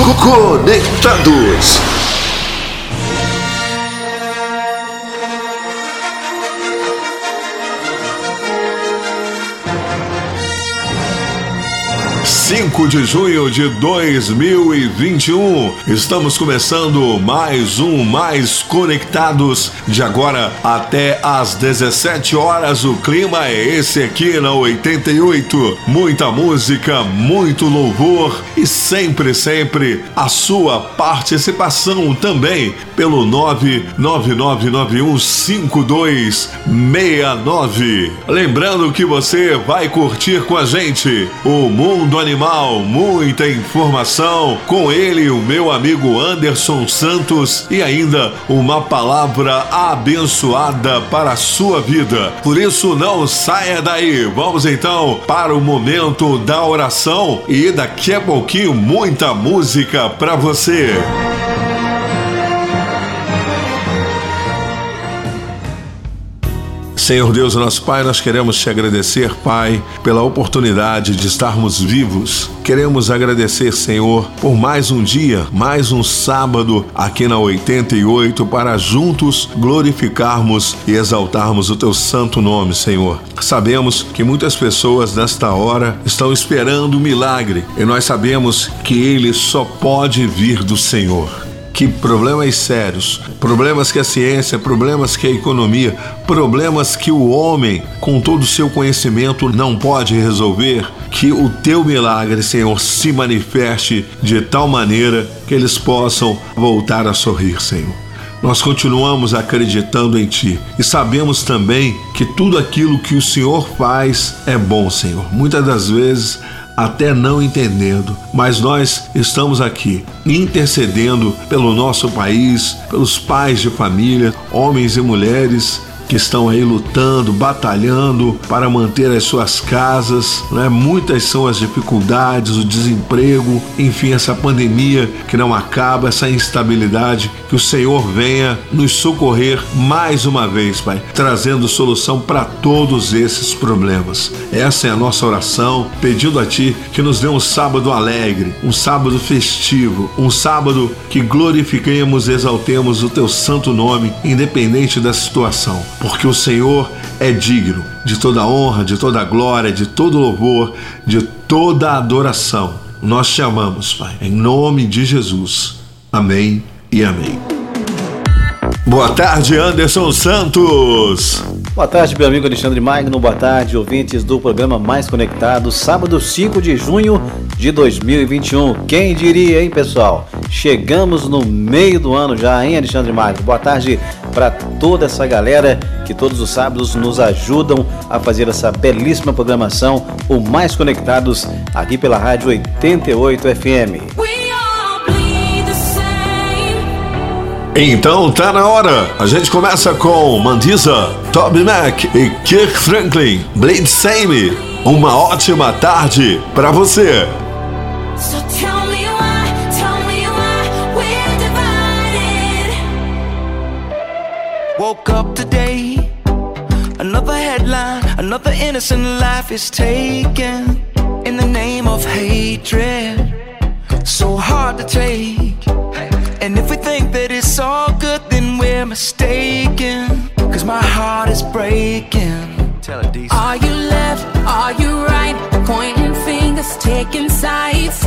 Conectados. 5 de junho de 2021. Estamos começando mais um Mais Conectados de agora até às 17 horas. O clima é esse aqui na 88. Muita música, muito louvor e sempre, sempre a sua participação também pelo 999915269. Lembrando que você vai curtir com a gente o Mundo Animal Animal, muita informação. Com ele, o meu amigo Anderson Santos e ainda uma palavra abençoada para a sua vida. Por isso, não saia daí. Vamos então para o momento da oração e daqui a pouquinho muita música para você. Senhor Deus, nosso Pai, nós queremos te agradecer, Pai, pela oportunidade de estarmos vivos. Queremos agradecer, Senhor, por mais um dia, mais um sábado aqui na 88 para juntos glorificarmos e exaltarmos o teu santo nome, Senhor. Sabemos que muitas pessoas nesta hora estão esperando o milagre e nós sabemos que ele só pode vir do Senhor que problemas sérios, problemas que a ciência, problemas que a economia, problemas que o homem, com todo o seu conhecimento, não pode resolver, que o teu milagre, Senhor, se manifeste de tal maneira que eles possam voltar a sorrir, Senhor. Nós continuamos acreditando em Ti e sabemos também que tudo aquilo que o Senhor faz é bom, Senhor. Muitas das vezes até não entendendo, mas nós estamos aqui intercedendo pelo nosso país, pelos pais de família, homens e mulheres que estão aí lutando, batalhando para manter as suas casas. Né? Muitas são as dificuldades, o desemprego, enfim, essa pandemia que não acaba, essa instabilidade. Que o Senhor venha nos socorrer mais uma vez, Pai, trazendo solução para todos esses problemas. Essa é a nossa oração, pedindo a Ti que nos dê um sábado alegre, um sábado festivo, um sábado que glorifiquemos e exaltemos o Teu santo nome, independente da situação porque o Senhor é digno de toda honra, de toda glória, de todo louvor, de toda adoração. Nós te amamos, Pai, em nome de Jesus. Amém e amém. Boa tarde, Anderson Santos. Boa tarde, meu amigo Alexandre Magno. Boa tarde, ouvintes do programa Mais Conectado, sábado 5 de junho de 2021. Quem diria, hein, pessoal? Chegamos no meio do ano já, hein, Alexandre Magno? Boa tarde para toda essa galera que todos os sábados nos ajudam a fazer essa belíssima programação, o Mais Conectados, aqui pela Rádio 88 FM. Então tá na hora. A gente começa com Mandisa, Toby Mac e Kirk Franklin, Blade Same. Uma ótima tarde para você. Woke up today, another headline, another innocent life is taken in the name of hatred. So hard to take. And if we think that it's all good, then we're mistaken. Cause my heart is breaking. Tell it. Are you left? Are you right? Pointing fingers, taking sides.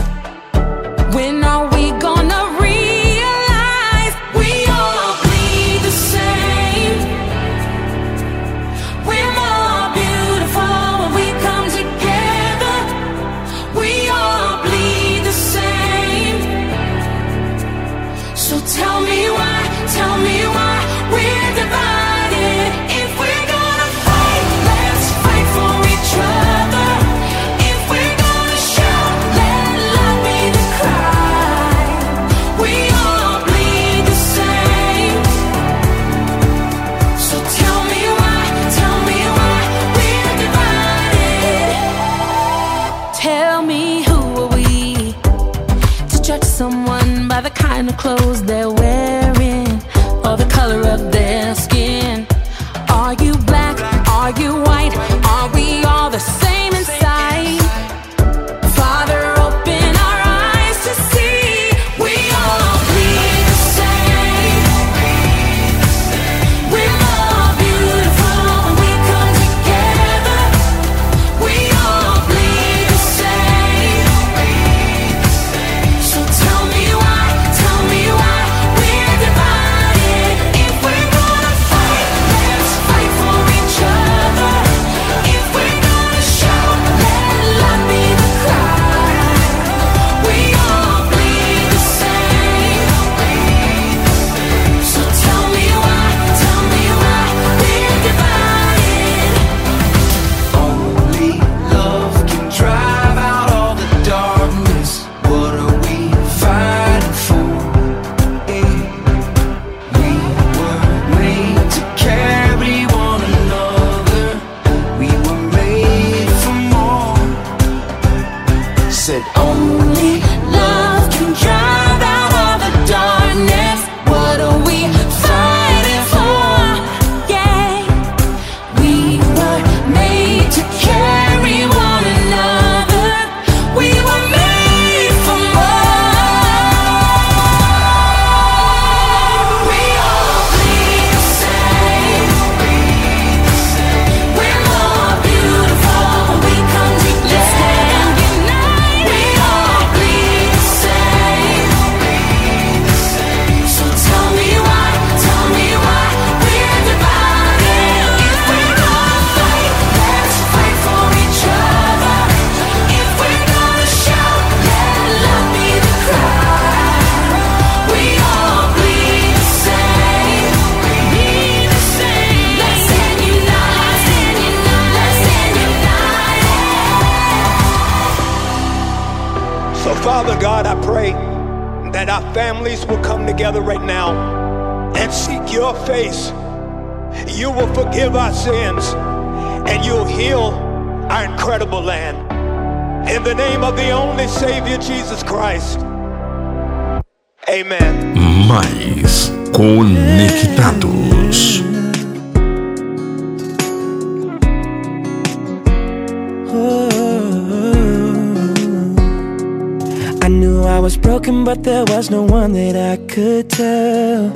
I knew I was broken but there was no one that I could tell.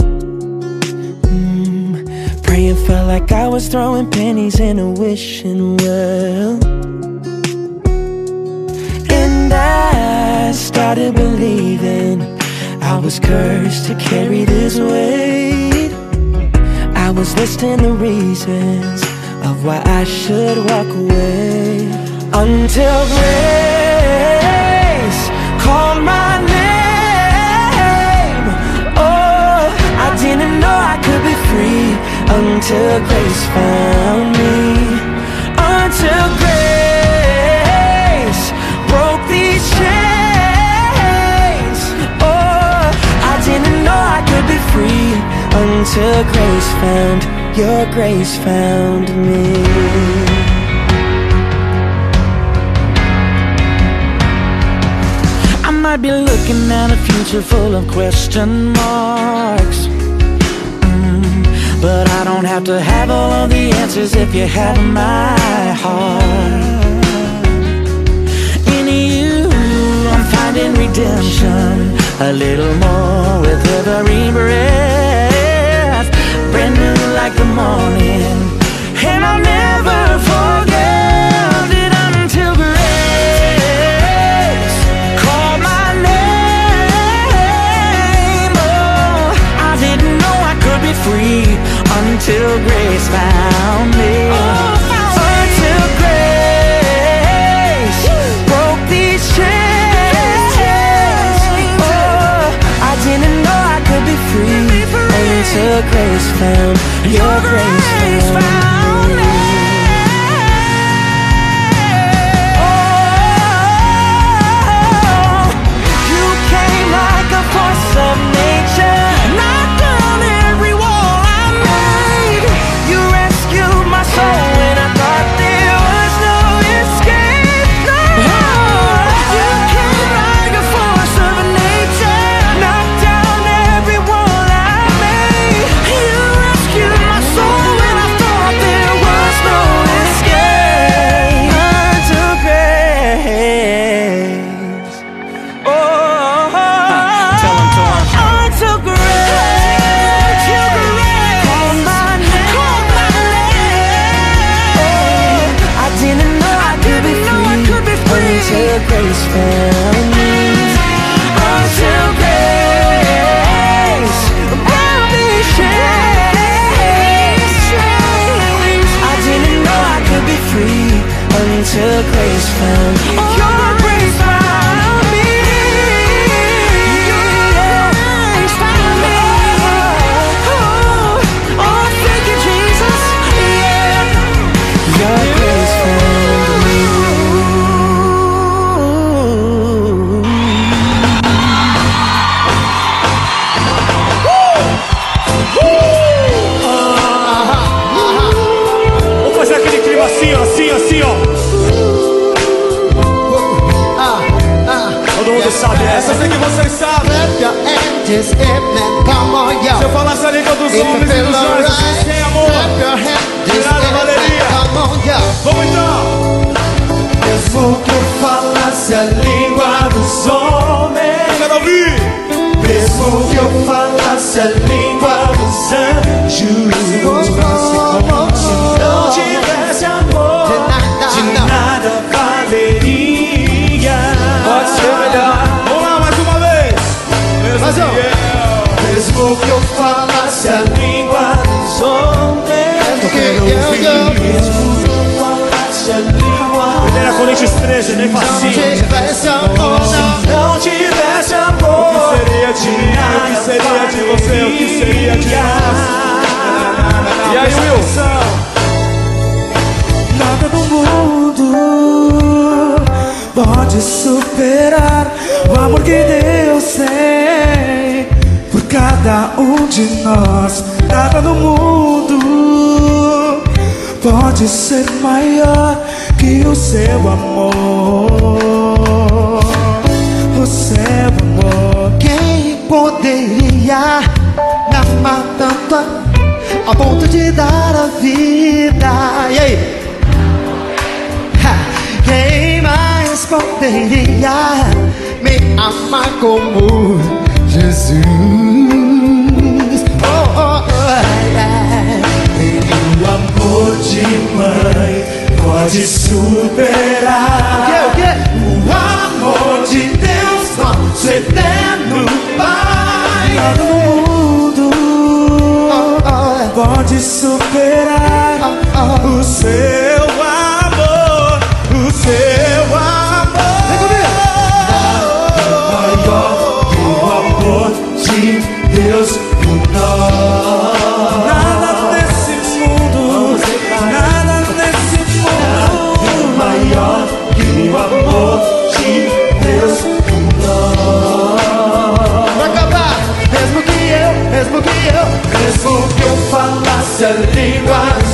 Mm, Praying felt like I was throwing pennies in a wishing well. And I started believing I was cursed to carry this weight. I was listing the reasons of why I should walk away. Until grace Called my name. Oh, I didn't know I could be free Until grace found me. Until grace broke these chains. Oh, I didn't know I could be free Until grace found, your grace found me. might be looking at a future full of question marks. Mm, But I don't have to have all of the answers if you have my heart. In you, I'm finding redemption. A little more with every breath. Brand new like the morning. And I'll never forget free until grace found me. Oh, found until me. grace Woo. broke these chains. Yeah. Oh, I didn't know I could be free, be free. until grace found your, your grace, grace found. your grace found. Your assim, assim, ó. Man, come on, yo. Se eu falasse a língua dos homens e dos anjos, sem amor. clap your hands, just Tirada hip, valeria. come on, yo. Vamos então. Mesmo que eu falasse a língua dos homens. Quero ouvir. Mesmo que eu falasse a língua dos anjos. Se não tivesse amor, de nada valeria. Mesmo Mais que eu, mesmo que eu falasse a língua dos homens. Ok, eu, Mesmo que eu falasse a língua. Primeira Coríntios 13, nem facinho. tivesse amor, não. Se não tivesse amor, o que seria de mim? O que seria de você? O que seria de nós? E aí, Will? Nada no mundo pode superar o amor que Deus tem cada um de nós. Nada no mundo pode ser maior que o seu amor. O seu amor. Quem poderia me amar tanto a, a ponto de dar a vida? E aí? Quem mais poderia me amar como Jesus? O amor de mãe pode superar. O quê? O quê? O amor de Deus, nosso eterno Pai. Nada no mundo Oh, oh, pode superar oh. o seu falasse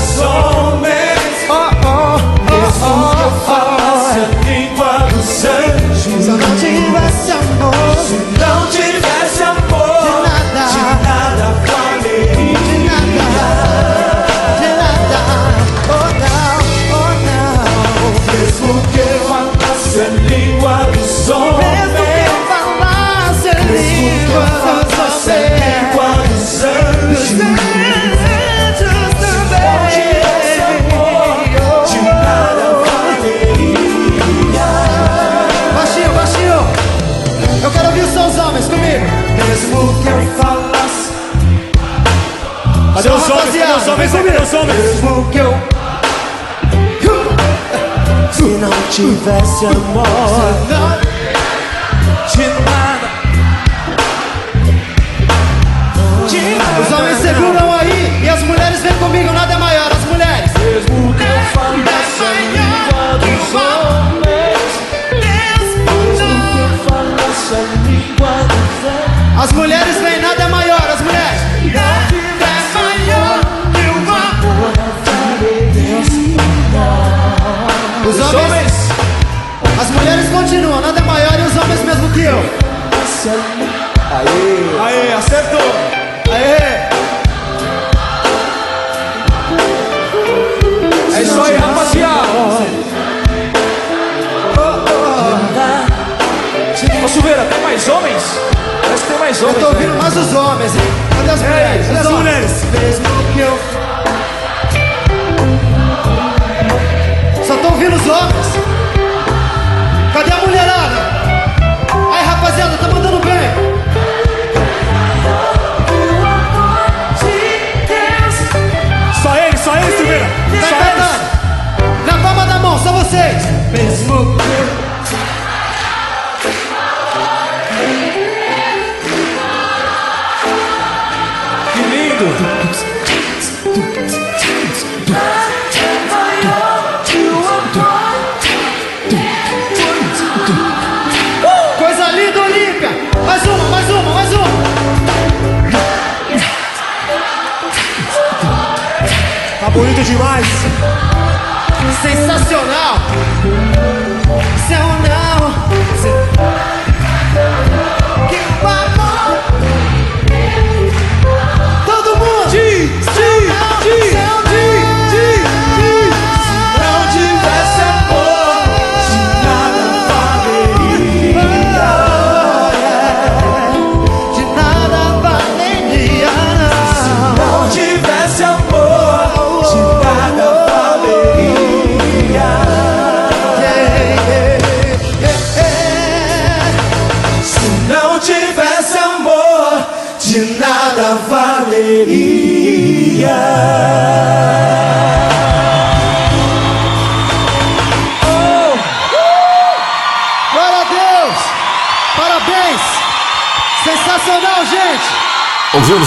Os homens? Cadê os homens? Mesmo que eu. Se não tivesse amor, de nada. De nada. Os homens seguram aí e as mulheres vêm comigo, nada é maior, as mulheres. Mesmo que eu falasse a língua dos homens. Mesmo que eu falasse a língua dos homens. As mulheres vêm, nada é maior, Os homens, as mulheres continuam, nada é maior e os homens mesmo que eu. Aê, acertou. Aê! É isso aí, rapaziada. Ô, Silveira, tem mais homens? Parece que tem mais Eu homens. tô né? ouvindo mais os homens, hein? Cadê as mulheres? Cadê as mulheres? Mesmo que eu. Ouvindo os homens. Cadê a mulherada? Aí, rapaziada, tá mandando bem. Só ele, só ele, Silveira. Tá Só encantando? Na palma da mão, só vocês. Mesmo Que lindo! Bonito demais! Sensacional.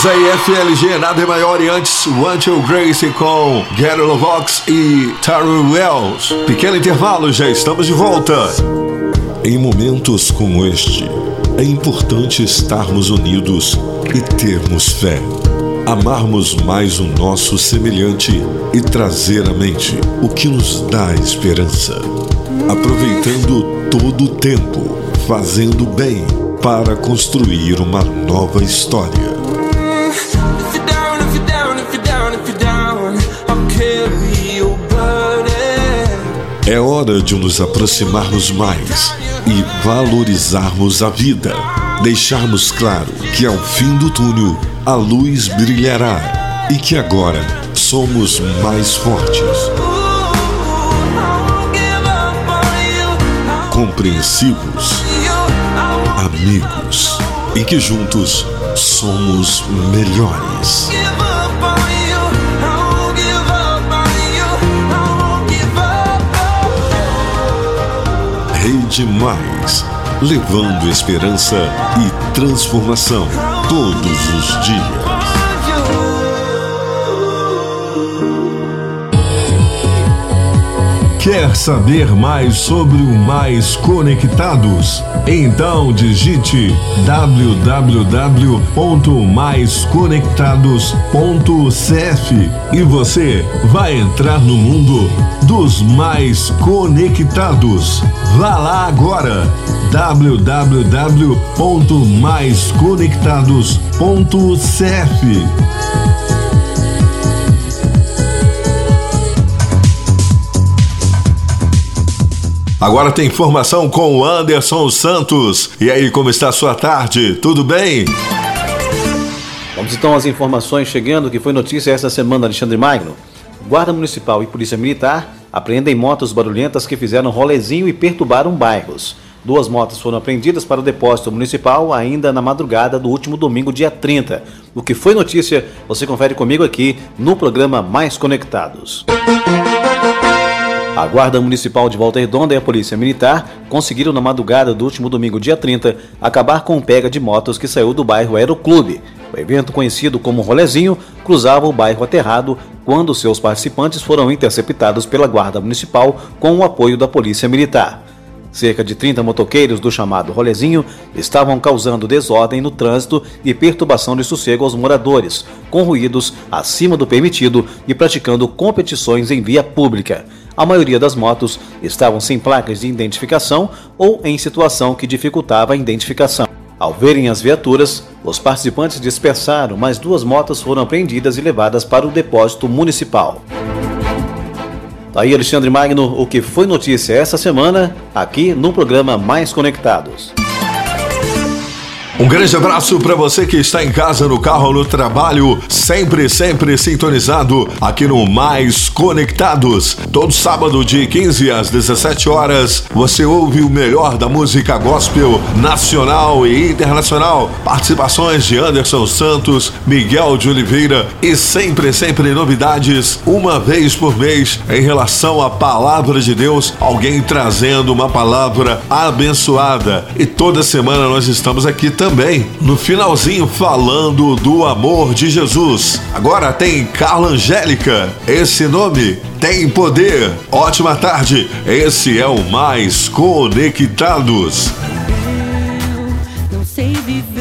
Aí FLG, nada é maior e antes You Grace com Gary Lovox e Taro Wells. Pequeno intervalo, já estamos de volta. Em momentos como este, é importante estarmos unidos e termos fé. Amarmos mais o nosso semelhante e trazer à mente o que nos dá esperança. Aproveitando todo o tempo, fazendo bem para construir uma nova história. É hora de nos aproximarmos mais e valorizarmos a vida. Deixarmos claro que ao fim do túnel a luz brilhará e que agora somos mais fortes. Compreensivos, amigos e que juntos somos melhores. Rede Mais, levando esperança e transformação todos os dias. Quer saber mais sobre o Mais Conectados? Então digite www.maisconectados.cf e você vai entrar no mundo dos mais conectados. Vá lá agora www.maisconectados.cf Agora tem informação com Anderson Santos. E aí, como está a sua tarde? Tudo bem? Vamos então às informações chegando, que foi notícia esta semana, Alexandre Magno. Guarda Municipal e Polícia Militar apreendem motos barulhentas que fizeram rolezinho e perturbaram bairros. Duas motos foram apreendidas para o depósito municipal ainda na madrugada do último domingo, dia 30. O que foi notícia, você confere comigo aqui no programa Mais Conectados. A Guarda Municipal de Volta Redonda e a Polícia Militar conseguiram na madrugada do último domingo, dia 30, acabar com o pega de motos que saiu do bairro Aeroclube. O evento, conhecido como Rolezinho, cruzava o bairro Aterrado quando seus participantes foram interceptados pela Guarda Municipal com o apoio da Polícia Militar. Cerca de 30 motoqueiros do chamado Rolezinho estavam causando desordem no trânsito e perturbação de sossego aos moradores, com ruídos acima do permitido e praticando competições em via pública. A maioria das motos estavam sem placas de identificação ou em situação que dificultava a identificação. Ao verem as viaturas, os participantes dispersaram, mas duas motos foram apreendidas e levadas para o depósito municipal. Tá aí Alexandre Magno, o que foi notícia essa semana, aqui no programa Mais Conectados. Um grande abraço para você que está em casa, no carro, no trabalho, sempre, sempre sintonizado aqui no Mais Conectados. Todo sábado de 15 às 17 horas, você ouve o melhor da música gospel nacional e internacional. Participações de Anderson Santos, Miguel de Oliveira e sempre, sempre novidades, uma vez por mês em relação à palavra de Deus, alguém trazendo uma palavra abençoada. E toda semana nós estamos aqui também também no finalzinho falando do amor de Jesus. Agora tem Carla Angélica. Esse nome tem poder. Ótima tarde. Esse é o Mais Conectados. Eu não sei viver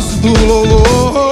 do louvor.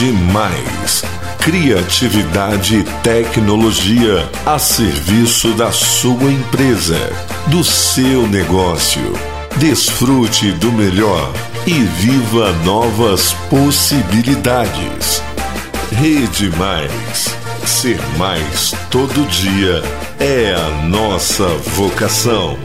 Rede Mais. Criatividade e tecnologia a serviço da sua empresa, do seu negócio. Desfrute do melhor e viva novas possibilidades. Rede Mais. Ser mais todo dia é a nossa vocação.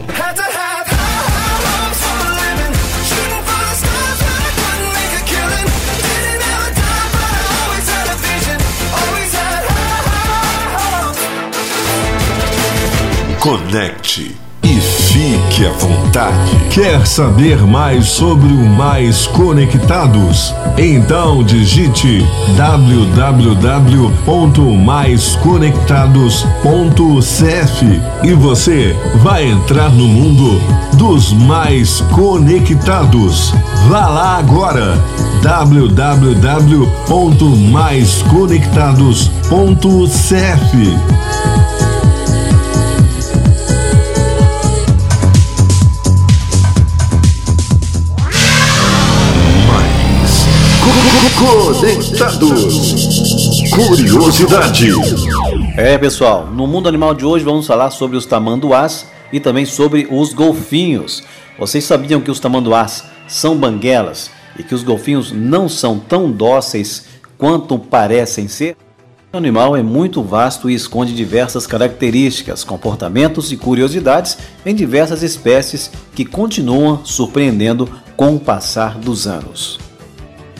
Conecte e fique à vontade. Quer saber mais sobre o Mais Conectados? Então digite www.maisconectados.cf e você vai entrar no mundo dos mais conectados. Vá lá agora www.maisconectados.cf Curiosidade. É, pessoal, no mundo animal de hoje vamos falar sobre os tamanduás e também sobre os golfinhos. Vocês sabiam que os tamanduás são banguelas e que os golfinhos não são tão dóceis quanto parecem ser? O animal é muito vasto e esconde diversas características, comportamentos e curiosidades em diversas espécies que continuam surpreendendo com o passar dos anos.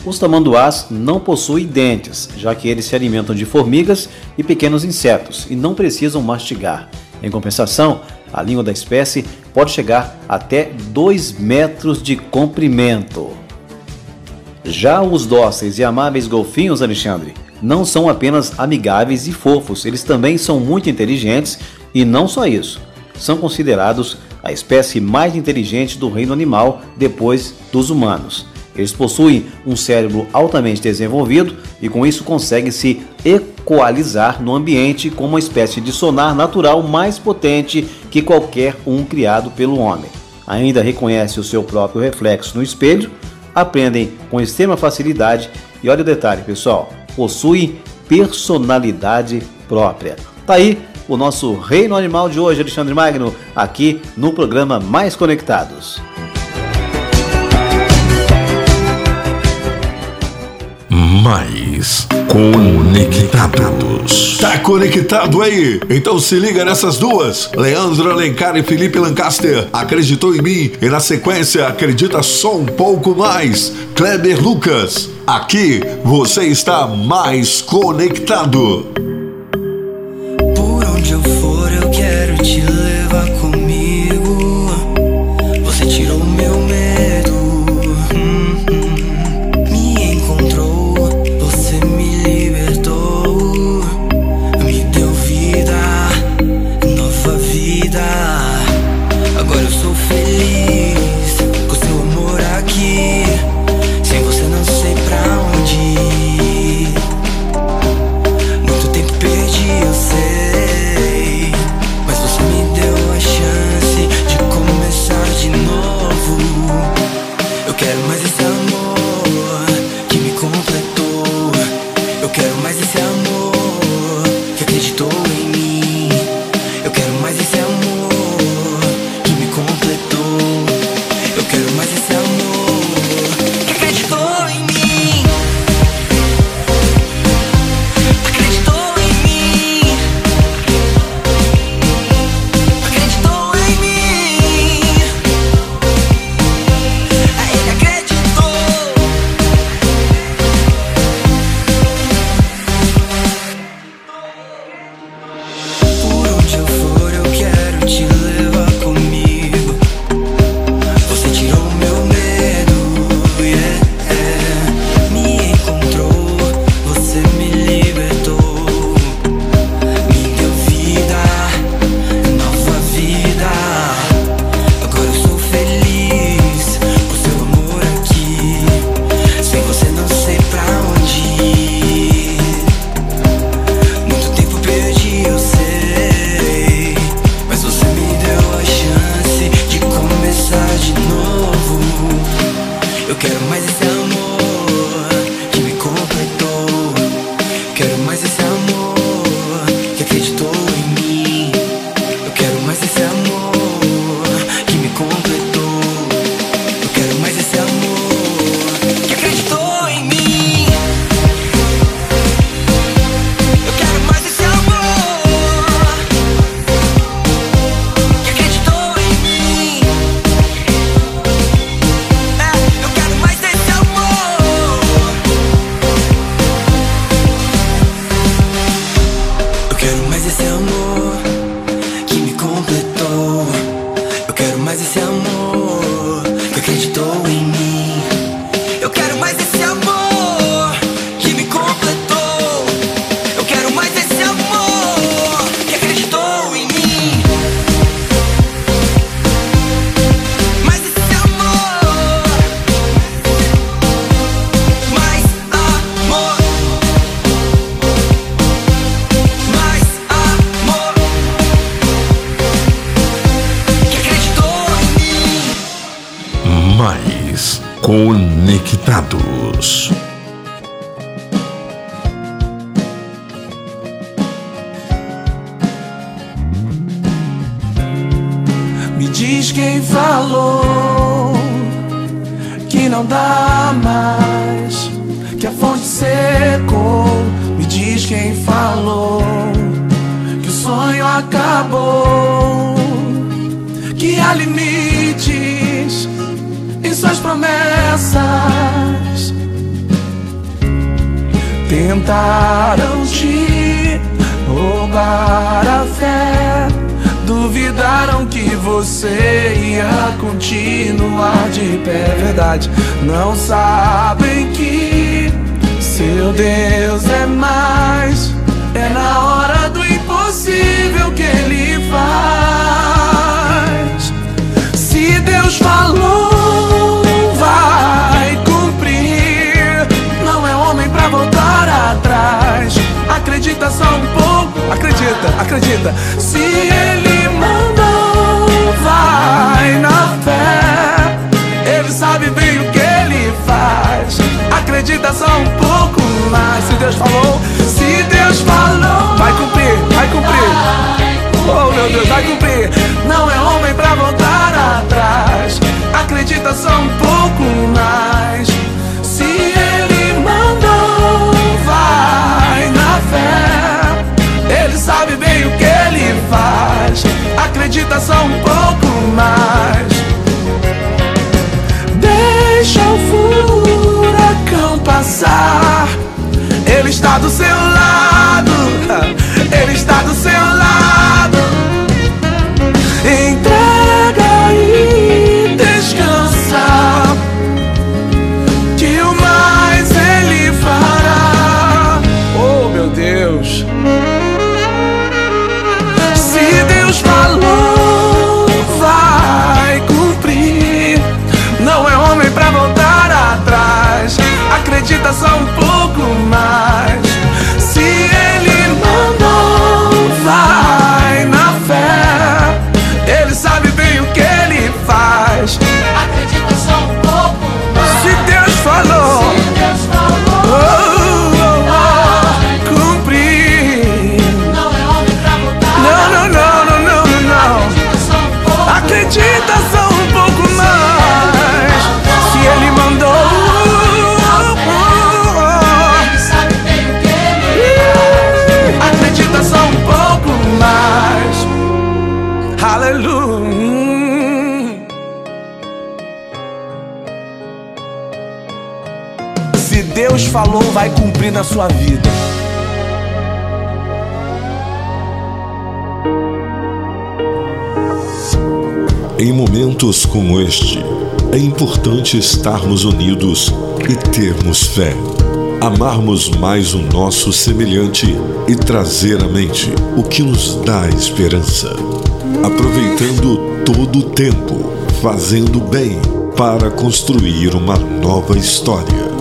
Os tamanduás não possuem dentes, já que eles se alimentam de formigas e pequenos insetos e não precisam mastigar. Em compensação, a língua da espécie pode chegar até 2 metros de comprimento. Já os dóceis e amáveis golfinhos, Alexandre, não são apenas amigáveis e fofos, eles também são muito inteligentes e não só isso, são considerados a espécie mais inteligente do reino animal depois dos humanos. Eles possuem um cérebro altamente desenvolvido e com isso conseguem se equalizar no ambiente com uma espécie de sonar natural mais potente que qualquer um criado pelo homem. Ainda reconhece o seu próprio reflexo no espelho, aprendem com extrema facilidade e olha o detalhe, pessoal, possuem personalidade própria. Tá aí o nosso reino animal de hoje, Alexandre Magno, aqui no programa Mais Conectados. mais conectados. Tá conectado aí? Então se liga nessas duas. Leandro Alencar e Felipe Lancaster acreditou em mim e na sequência acredita só um pouco mais. Kleber Lucas, aqui você está mais conectado. um pouco. Acredita, acredita. Se ele mandou, vai na fé. Ele sabe bem o que ele faz. Acredita só um pouco mais. Se Deus falou, se Deus falou, vai cumprir, vai cumprir. Oh meu Deus, vai cumprir. Não é homem pra voltar atrás. Acredita só um pouco mais. acredita só um pouco mais. Deixa o furacão passar, ele está do seu lado, ele está do seu lado. agitação falou, vai cumprir na sua vida. Em momentos como este, é importante estarmos unidos e termos fé. Amarmos mais o nosso semelhante e trazer à mente o que nos dá esperança. Aproveitando todo o tempo, fazendo bem para construir uma nova história.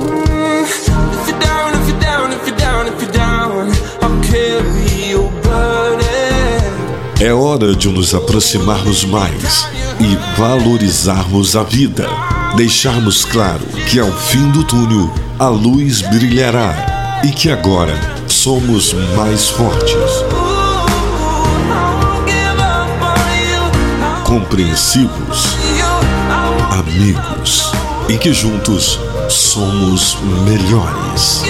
É hora de nos aproximarmos mais e valorizarmos a vida. Deixarmos claro que ao fim do túnel a luz brilhará e que agora somos mais fortes, compreensivos, amigos e que juntos somos melhores.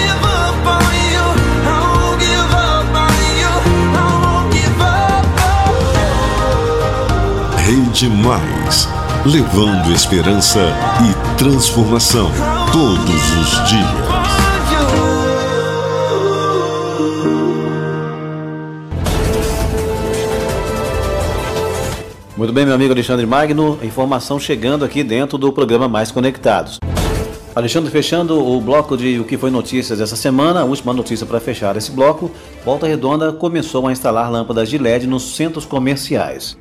Rede Mais, levando esperança e transformação todos os dias. Muito bem, meu amigo Alexandre Magno, informação chegando aqui dentro do programa Mais Conectados. Alexandre, fechando o bloco de o que foi notícias essa semana, a última notícia para fechar esse bloco, Volta Redonda começou a instalar lâmpadas de LED nos centros comerciais.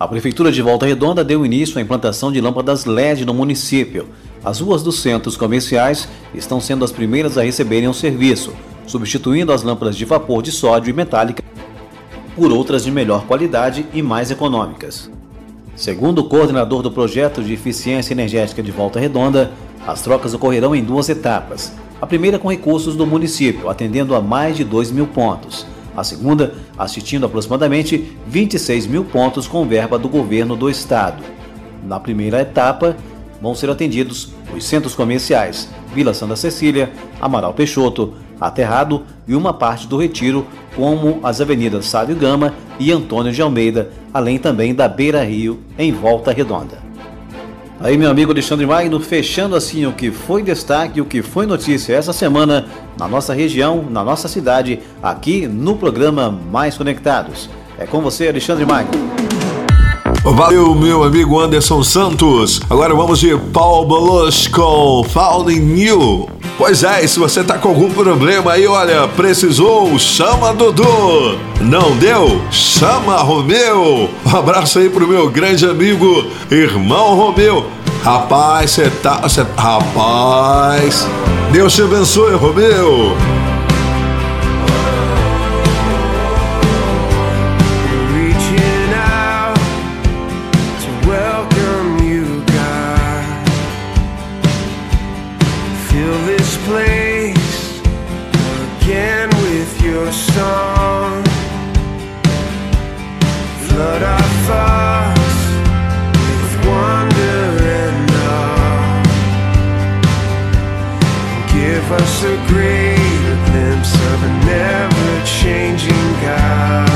A Prefeitura de Volta Redonda deu início à implantação de lâmpadas LED no município. As ruas dos centros comerciais estão sendo as primeiras a receberem o serviço, substituindo as lâmpadas de vapor de sódio e metálica por outras de melhor qualidade e mais econômicas. Segundo o coordenador do projeto de eficiência energética de Volta Redonda, as trocas ocorrerão em duas etapas. A primeira com recursos do município, atendendo a mais de 2 mil pontos. A segunda, assistindo aproximadamente 26 mil pontos com verba do governo do estado. Na primeira etapa, vão ser atendidos os centros comerciais Vila Santa Cecília, Amaral Peixoto, Aterrado e uma parte do Retiro, como as avenidas Sábio Gama e Antônio de Almeida, além também da Beira Rio, em Volta Redonda. Aí, meu amigo Alexandre Magno, fechando assim o que foi destaque, o que foi notícia essa semana na nossa região, na nossa cidade, aqui no programa Mais Conectados. É com você, Alexandre Magno. Valeu, meu amigo Anderson Santos. Agora vamos de Paul Bolos com Falling New. Pois é, e se você tá com algum problema aí, olha, precisou, chama Dudu. Não deu? Chama Romeu. Um abraço aí pro meu grande amigo, irmão Romeu. Rapaz, você tá. Cê, rapaz. Deus te abençoe, Romeu. Changing God.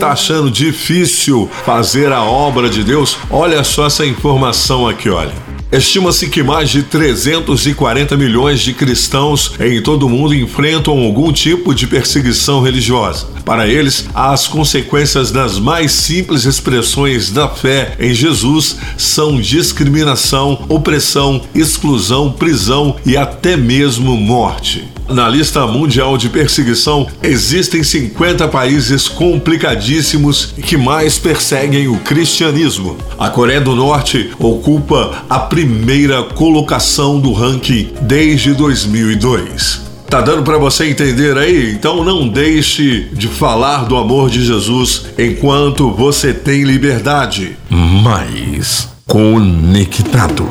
Está achando difícil fazer a obra de Deus, olha só essa informação aqui, olha. Estima-se que mais de 340 milhões de cristãos em todo o mundo enfrentam algum tipo de perseguição religiosa. Para eles, as consequências das mais simples expressões da fé em Jesus são discriminação, opressão, exclusão, prisão e até mesmo morte. Na lista mundial de perseguição, existem 50 países complicadíssimos que mais perseguem o cristianismo. A Coreia do Norte ocupa a primeira colocação do ranking desde 2002. Tá dando para você entender aí? Então não deixe de falar do amor de Jesus enquanto você tem liberdade. Mais conectados.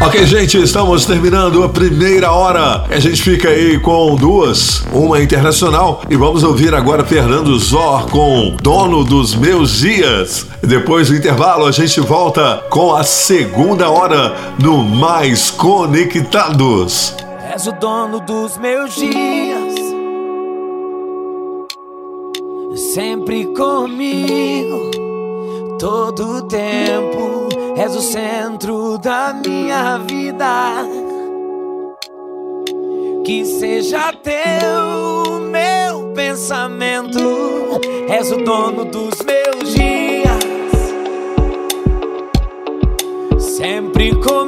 Ok, gente, estamos terminando a primeira hora. A gente fica aí com duas, uma internacional e vamos ouvir agora Fernando Zor com Dono dos Meus Dias. Depois do intervalo, a gente volta com a segunda hora no Mais Conectados. És o dono dos meus dias, sempre comigo, todo o tempo. És o centro da minha vida. Que seja teu meu pensamento. És o dono dos meus dias, sempre comigo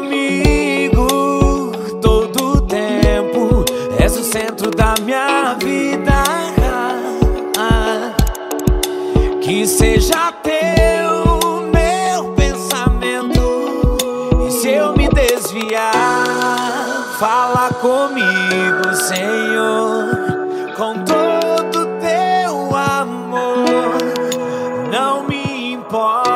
me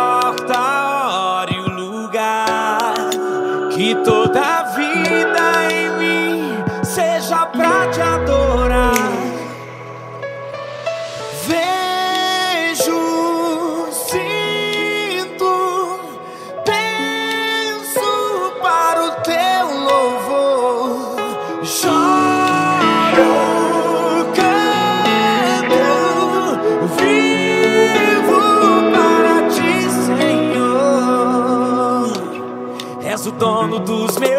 dono dos meus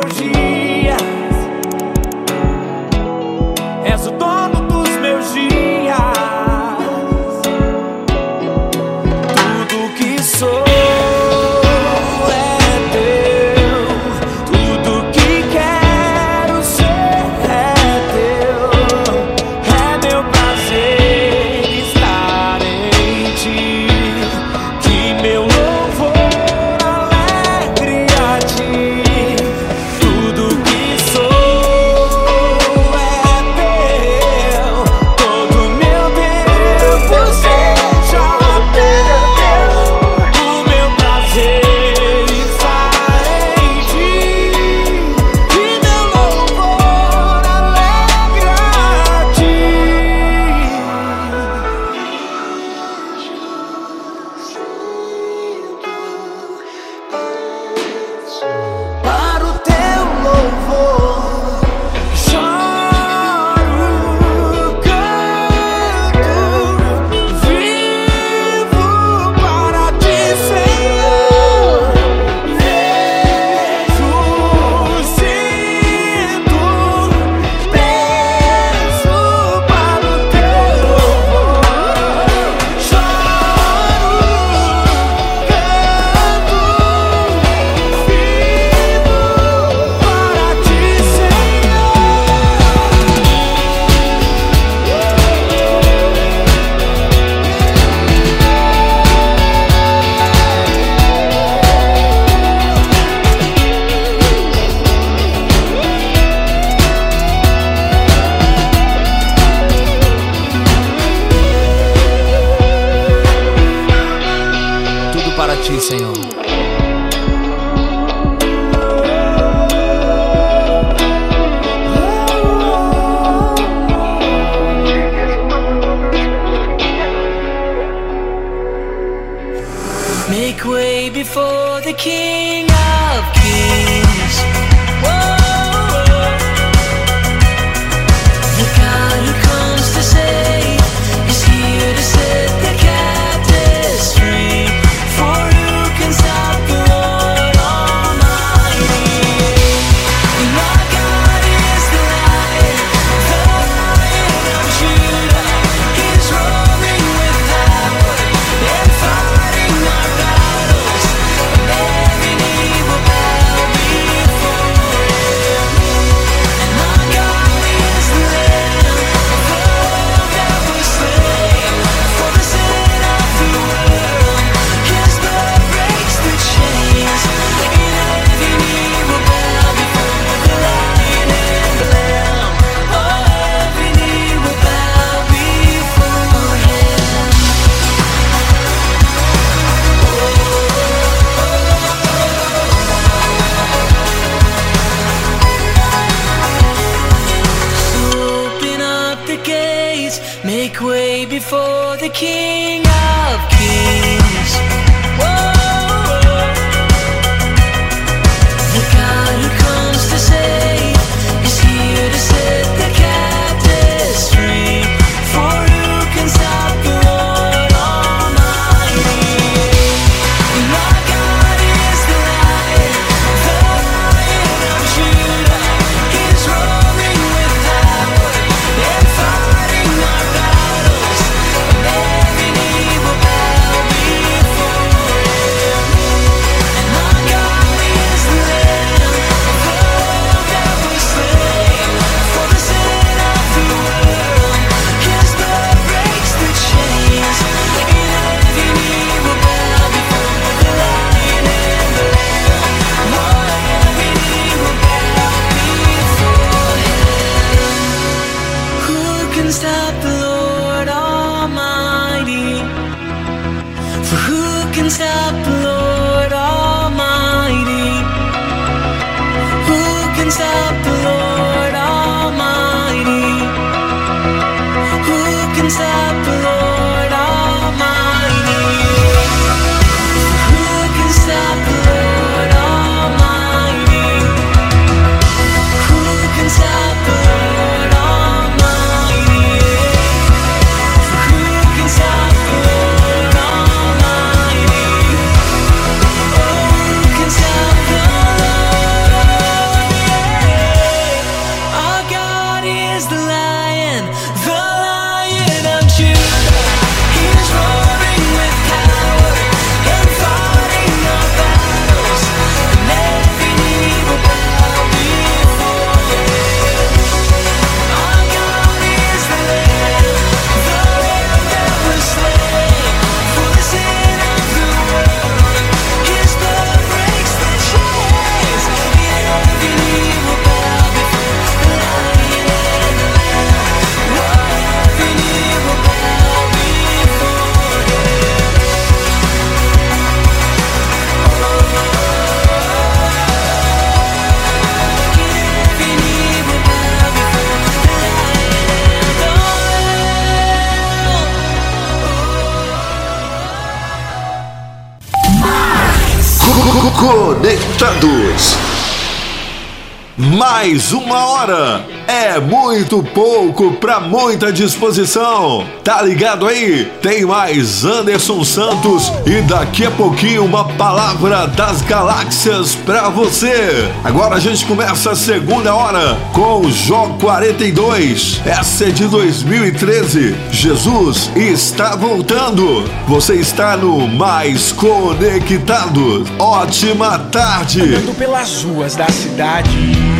Mais uma hora é muito pouco pra muita disposição. Tá ligado aí? Tem mais Anderson Santos e daqui a pouquinho uma palavra das galáxias pra você. Agora a gente começa a segunda hora com o Jó 42. Essa é de 2013. Jesus está voltando. Você está no Mais Conectado. Ótima tarde. Andando pelas ruas da cidade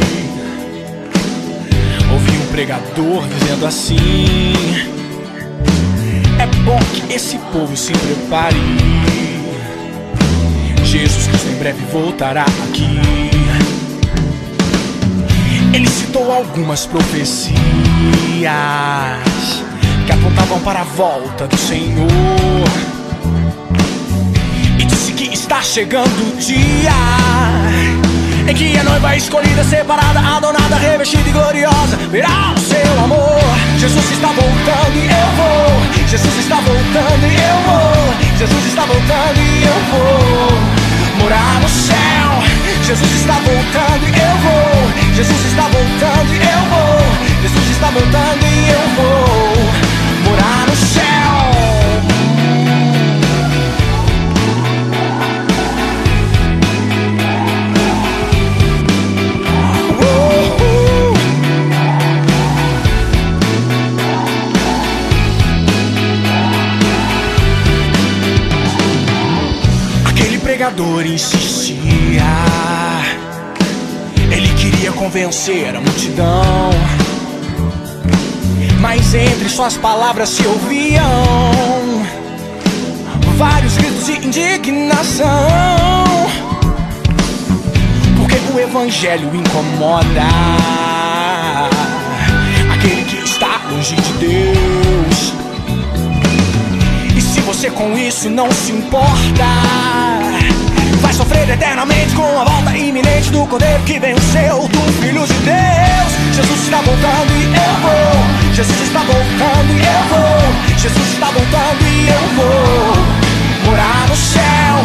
pregador dizendo assim É bom que esse povo se prepare. Jesus Cristo em breve voltará aqui. Ele citou algumas profecias Que apontavam para a volta do Senhor. E disse que está chegando o dia em que a noiva escolhida, separada, adornada, revestida e gloriosa verá o seu amor. Jesus está voltando e eu vou. Jesus está voltando e eu vou. Jesus está voltando e eu vou morar no céu. Jesus está voltando e eu vou. Jesus está voltando e eu vou. Jesus está voltando e eu vou morar no céu. Pregador insistia. Ele queria convencer a multidão. Mas entre suas palavras se ouviam vários gritos de indignação. Porque o evangelho incomoda aquele que está longe de Deus. E se você com isso não se importa, vai sofrer eternamente com a volta iminente do Cordeiro que venceu do Filho de Deus. Jesus está voltando e eu vou. Jesus está voltando e eu vou. Jesus está voltando e eu vou morar no céu.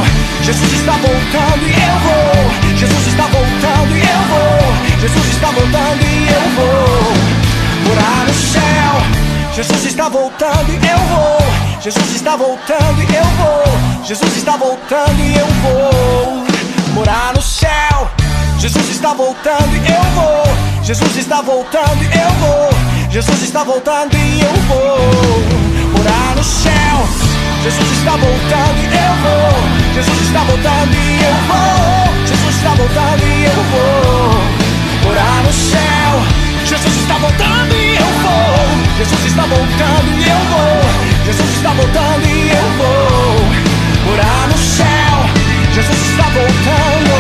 Jesus está voltando e eu vou. Jesus está voltando e eu vou. Jesus está voltando e eu vou morar no céu. Jesus está voltando e eu vou. Jesus está voltando e eu vou. Jesus está voltando e eu vou morar no céu. Jesus está voltando e eu vou. Jesus está voltando e eu vou. Jesus está voltando e eu vou morar no céu. Jesus está voltando e eu vou. Jesus está voltando e eu vou. Jesus está voltando e eu vou morar no céu. Jesus está voltando e eu vou. Jesus está voltando e eu vou. Jesus está voltando e eu vou morar no céu. Jesus está voltando.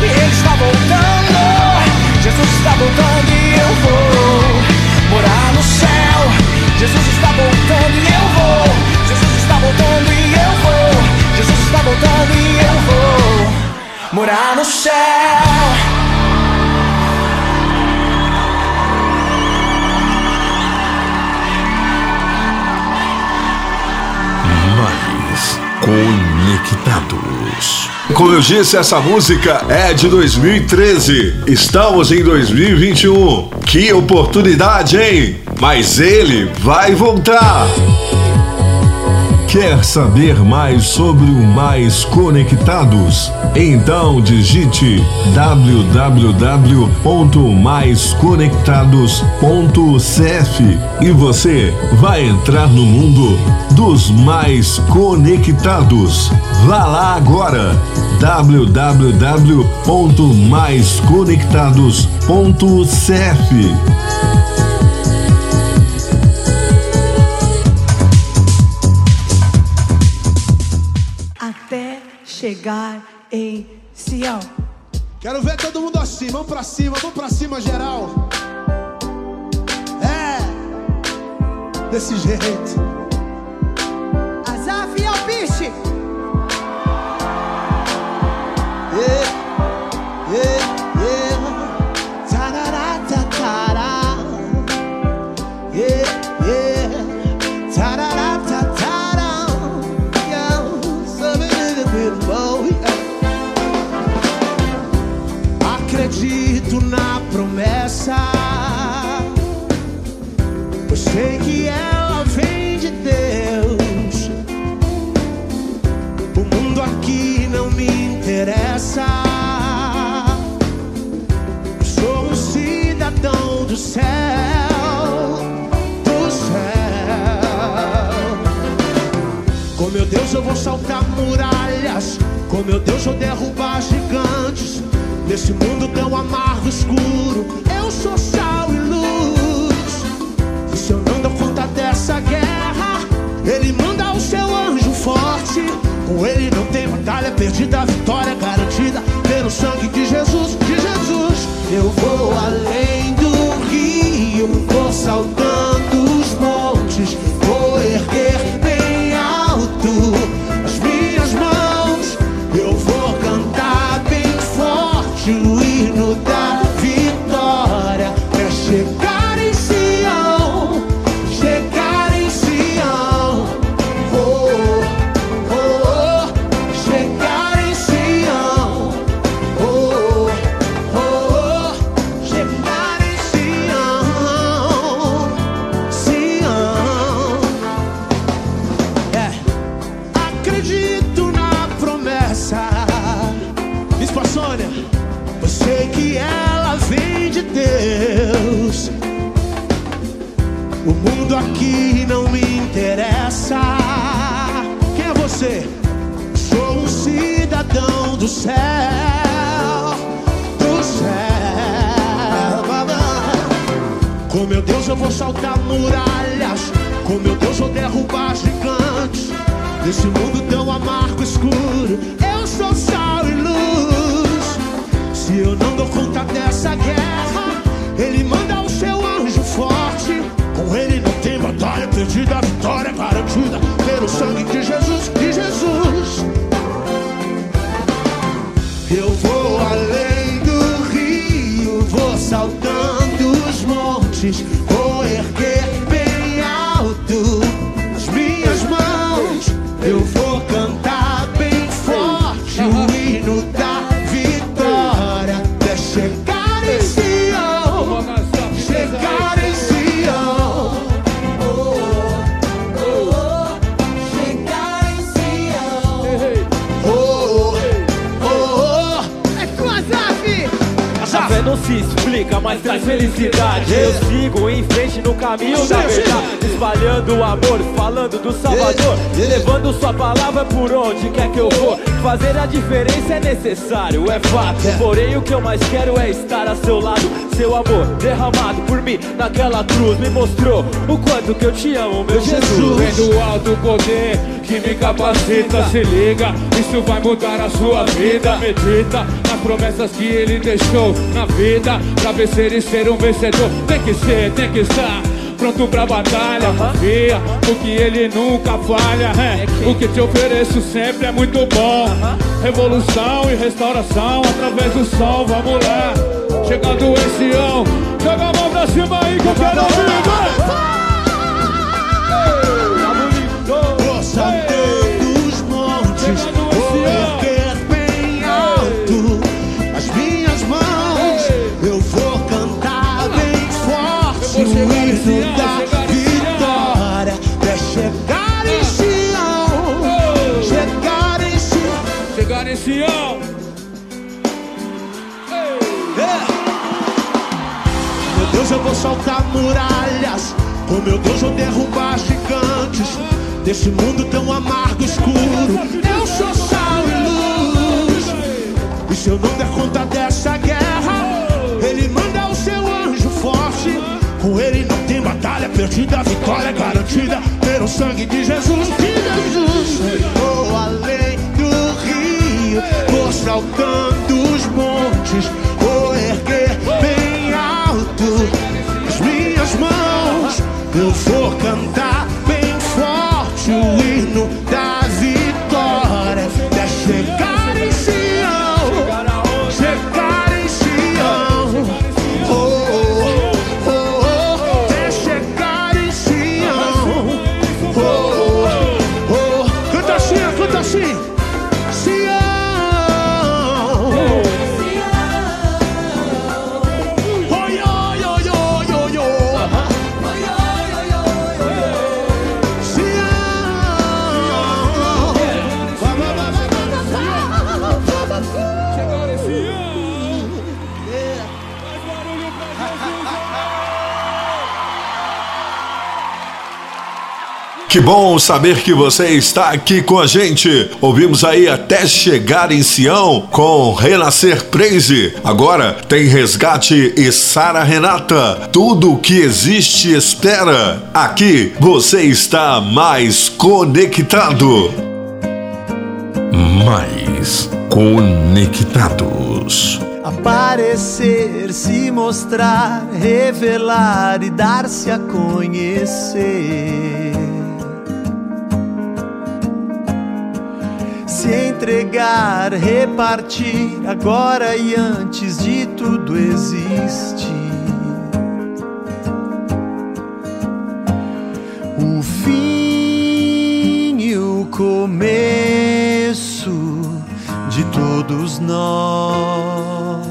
E ele está voltando. Jesus está voltando e eu vou morar no céu. Jesus está voltando e eu vou. Jesus está voltando e eu vou. Jesus está voltando e eu vou morar no céu. Mais conectados. Como eu disse, essa música é de 2013. Estamos em 2021. Que oportunidade, hein? Mas ele vai voltar. Quer saber mais sobre o Mais Conectados? Então digite www.maisconectados.cf e você vai entrar no mundo dos mais conectados. Vá lá agora www.maisconectados.cf chegar em Sião. Quero ver todo mundo assim, vamos pra cima, vamos pra cima geral. É, desse jeito. Capacita, se liga, isso vai mudar a sua vida. Medita nas promessas que ele deixou na vida, pra vencer e ser um vencedor. Tem que ser, tem que estar. Pronto pra batalha, confia, porque ele nunca falha. é. O que te ofereço sempre é muito bom. Revolução e restauração através do sol, vamos lá. Chegando em Sião, joga a mão pra cima aí que eu quero ouvir, Deus, eu vou saltar muralhas. Com meu Deus, eu derrubar gigantes. Desse mundo tão amargo, escuro. Eu sou sal e luz. E se eu não der conta dessa guerra, Ele manda o seu anjo forte. Com ele não tem batalha perdida, vitória garantida. Pelo sangue de Jesus, de Jesus. Vou além do rio, vou saltando os montes. Minhas mãos. Eu vou cantar Que bom saber que você está aqui com a gente. Ouvimos aí até chegar em Sião com Renascer Praise. Agora tem Resgate e Sara Renata. Tudo o que existe espera. Aqui você está mais conectado. Mais conectados. Aparecer, se mostrar, revelar e dar-se a conhecer. Se entregar, repartir, agora e antes de tudo existir. O fim e o começo de todos nós.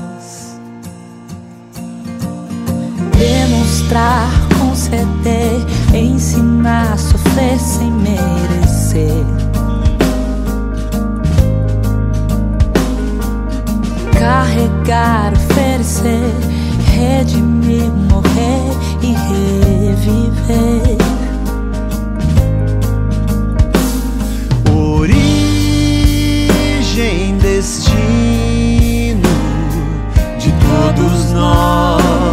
Demonstrar, conceder, ensinar, sofrer sem merecer. Carregar, oferecer, redimir, morrer e reviver. origem, destino de todos nós.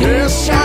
Este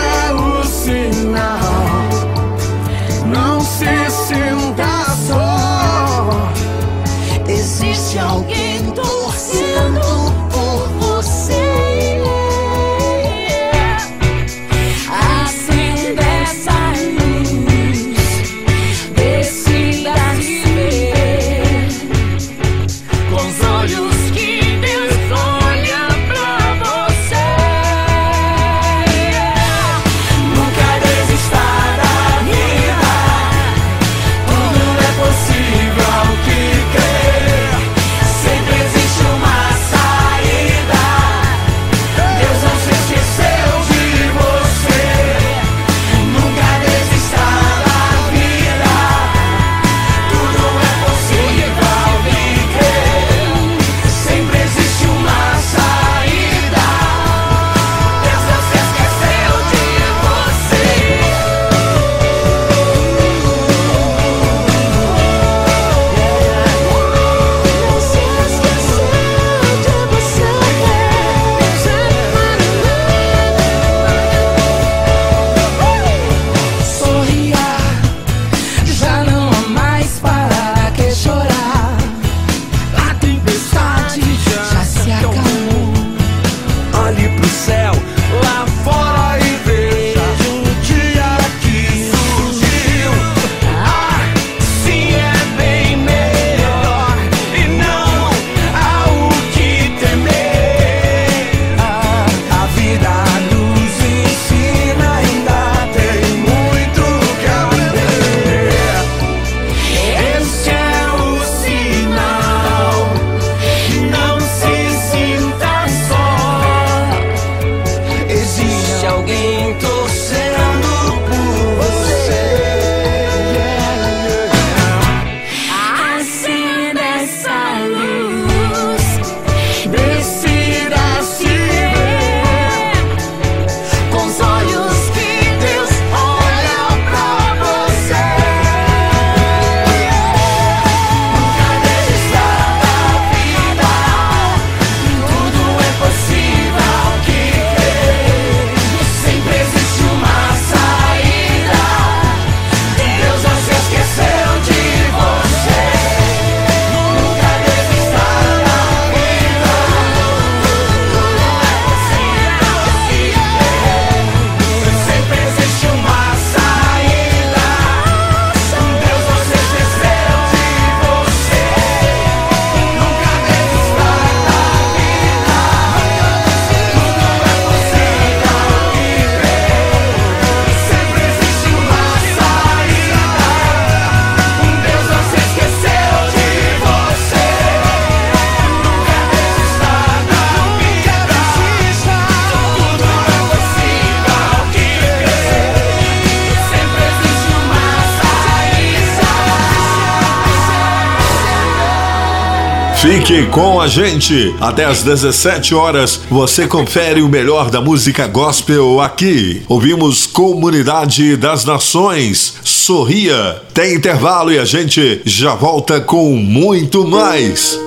com a gente. Até às 17 horas, você confere o melhor da música gospel aqui. Ouvimos Comunidade das Nações. Sorria. Tem intervalo e a gente já volta com muito mais.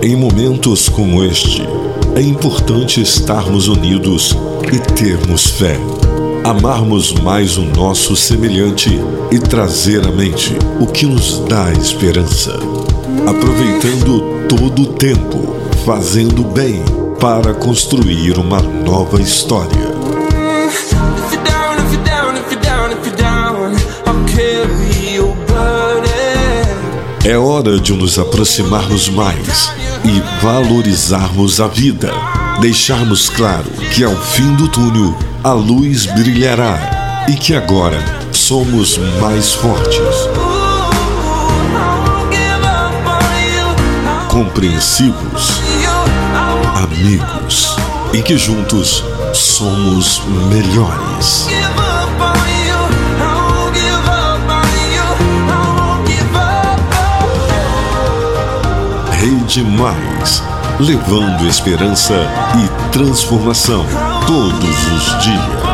Em momentos como este, é importante estarmos unidos e termos fé. Amarmos mais o nosso semelhante e trazer à mente o que nos dá esperança. Aproveitando todo o tempo, fazendo bem para construir uma nova história. É hora de nos aproximarmos mais e valorizarmos a vida. Deixarmos claro que ao fim do túnel a luz brilhará e que agora somos mais fortes. Compreensivos, amigos e que juntos somos melhores. Rede Mais, levando esperança e transformação todos os dias.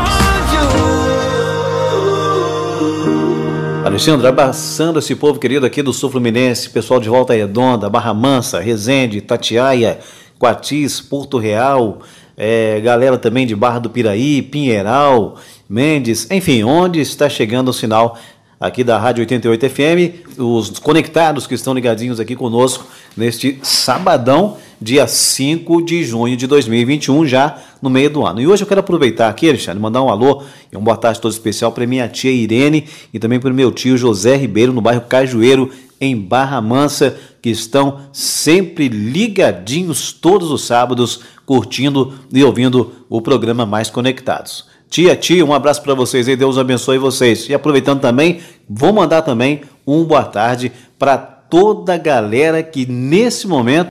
Alexandre, abraçando esse povo querido aqui do Sul Fluminense, pessoal de Volta Redonda, Barra Mansa, Resende, Tatiaia, Quatis, Porto Real, é, galera também de Barra do Piraí, Pinheiral, Mendes, enfim, onde está chegando o sinal aqui da Rádio 88 FM, os conectados que estão ligadinhos aqui conosco neste sabadão, dia 5 de junho de 2021, já no meio do ano. E hoje eu quero aproveitar aqui, Alexandre, mandar um alô e um boa tarde todo especial para minha tia Irene e também para o meu tio José Ribeiro, no bairro Cajueiro, em Barra Mansa, que estão sempre ligadinhos todos os sábados, curtindo e ouvindo o programa Mais Conectados. Tia, tia, um abraço para vocês aí, Deus abençoe vocês. E aproveitando também, vou mandar também um boa tarde para toda a galera que nesse momento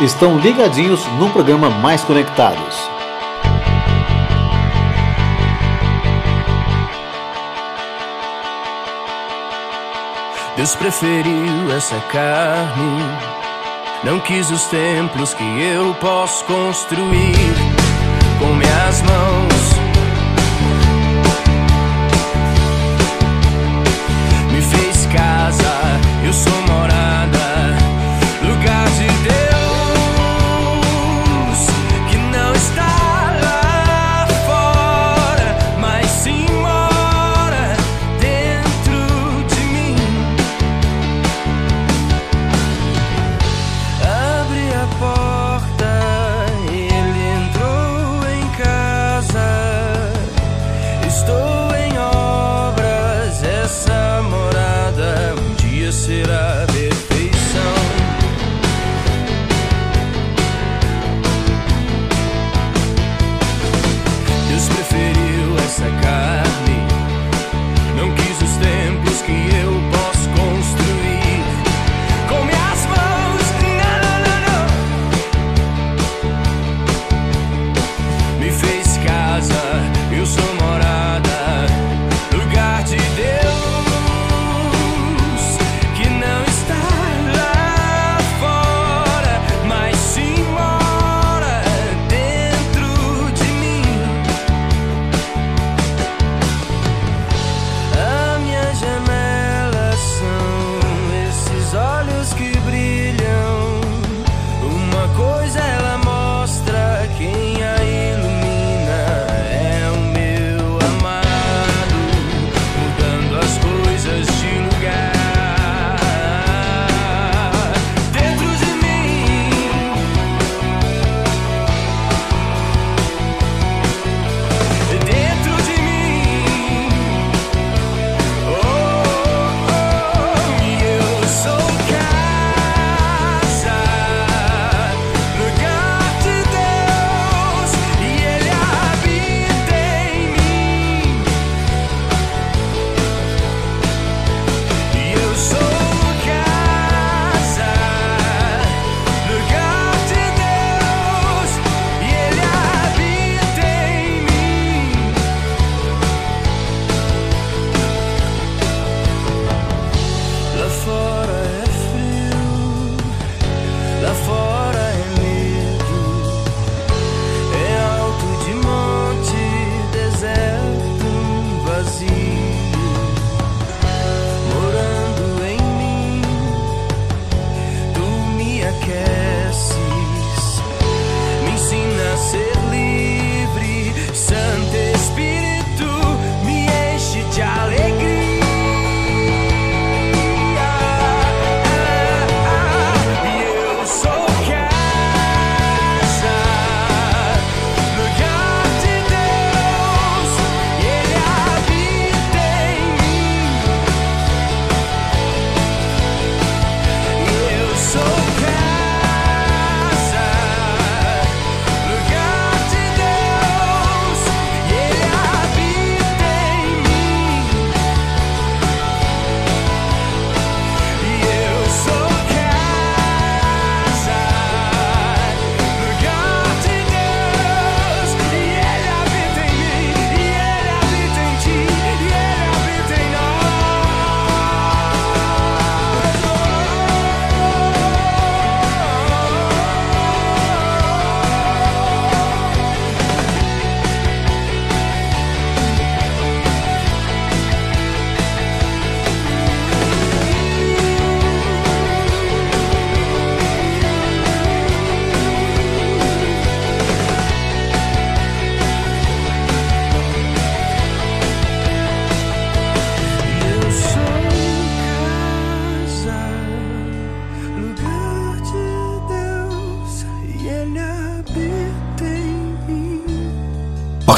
estão ligadinhos no programa Mais Conectados. Deus preferiu essa carne, não quis os templos que eu posso construir com minhas mãos. Me fez casa, eu sou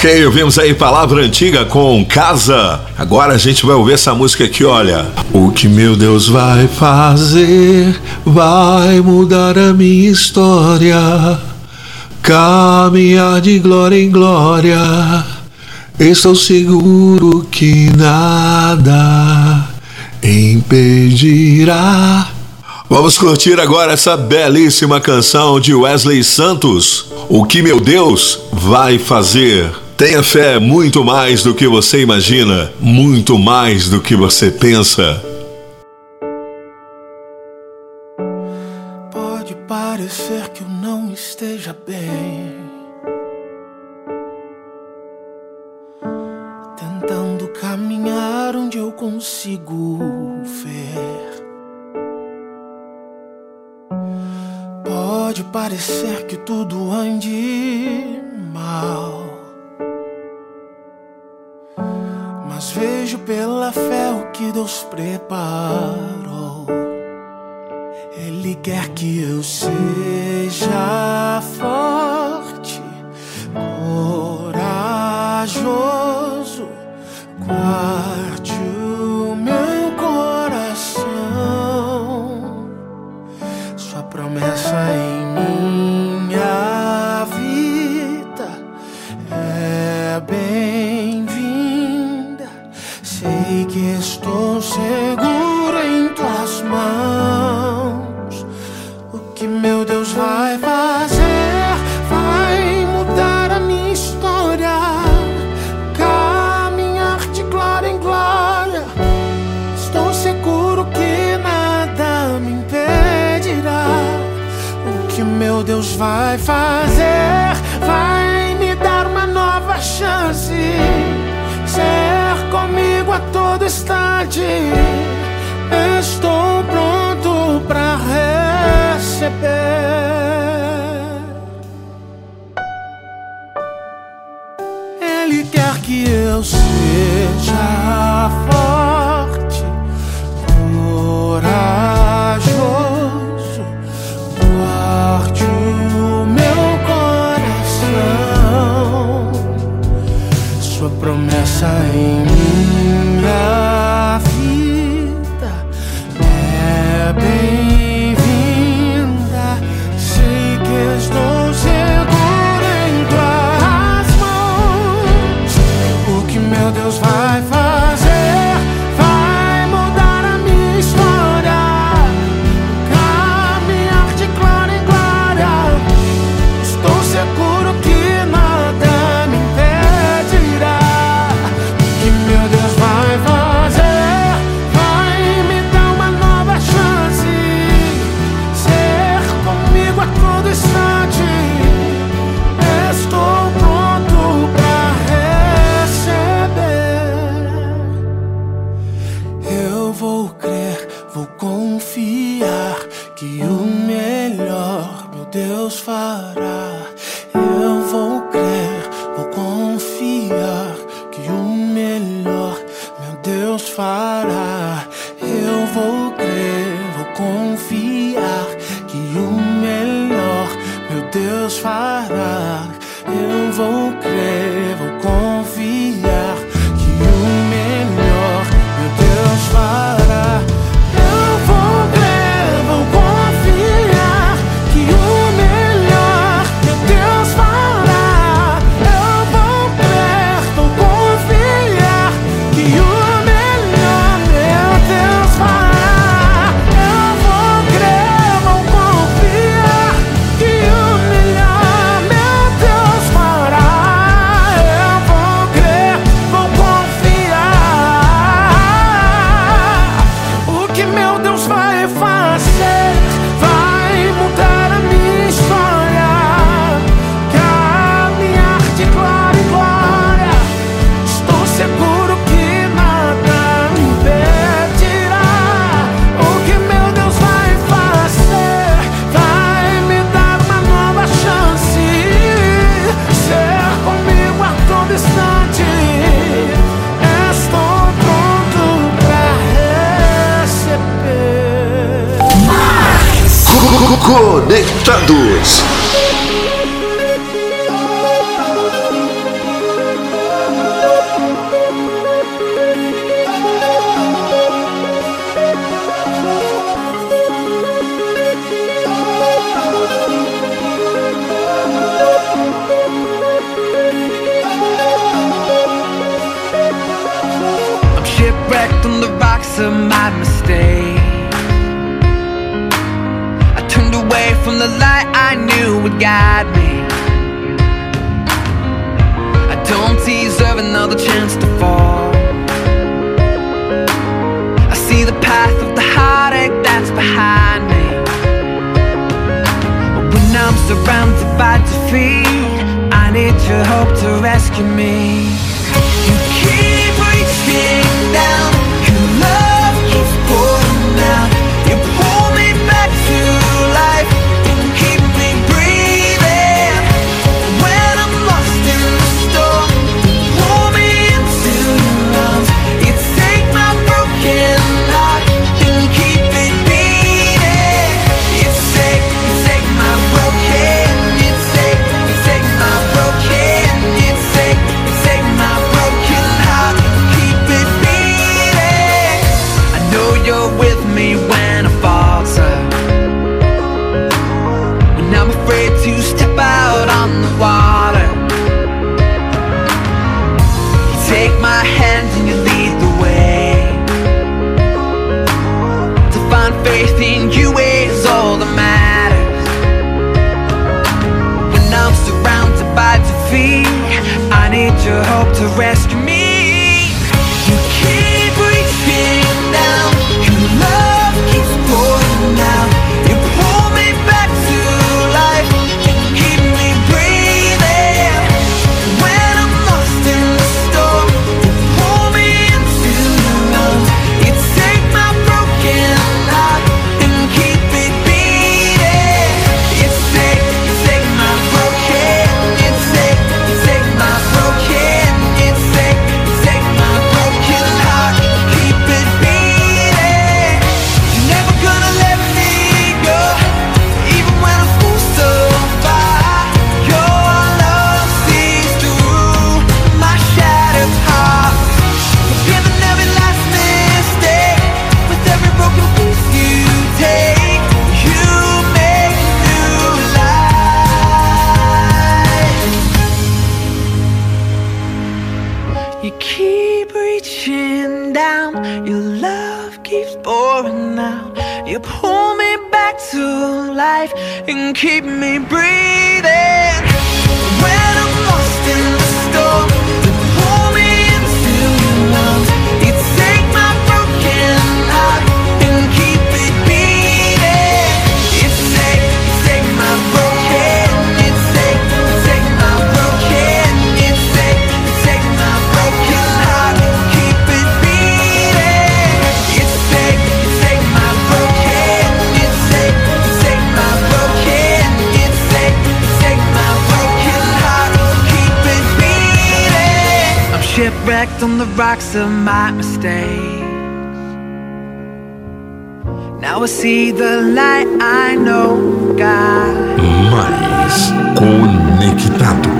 Ok, ouvimos aí Palavra Antiga com Casa. Agora a gente vai ouvir essa música aqui, olha. O que meu Deus vai fazer vai mudar a minha história. Caminhar de glória em glória. Estou seguro que nada impedirá. Vamos curtir agora essa belíssima canção de Wesley Santos. O que meu Deus vai fazer? Tenha fé muito mais do que você imagina, muito mais do que você pensa. Pode parecer que eu não esteja bem. Tentando caminhar onde eu consigo ver. Pode parecer que tudo ande mal. mas vejo pela fé o que Deus preparou. Ele quer que eu seja forte, corajoso, guarda. magic wrecked on the rocks of my mistakes. Now I see the light I know God. Mais conectados.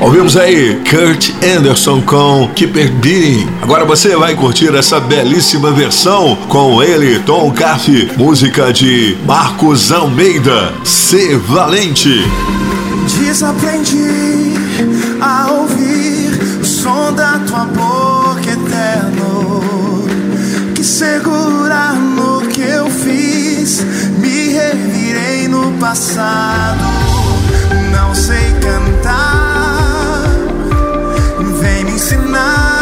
Ouvimos aí Kurt Anderson com Keeper Perdi. Agora você vai curtir essa belíssima versão com ele, Tom Caff, música de Marcos Almeida, Se Valente. Desaprendi Segurar no que eu fiz, me revirei no passado. Não sei cantar, vem me ensinar.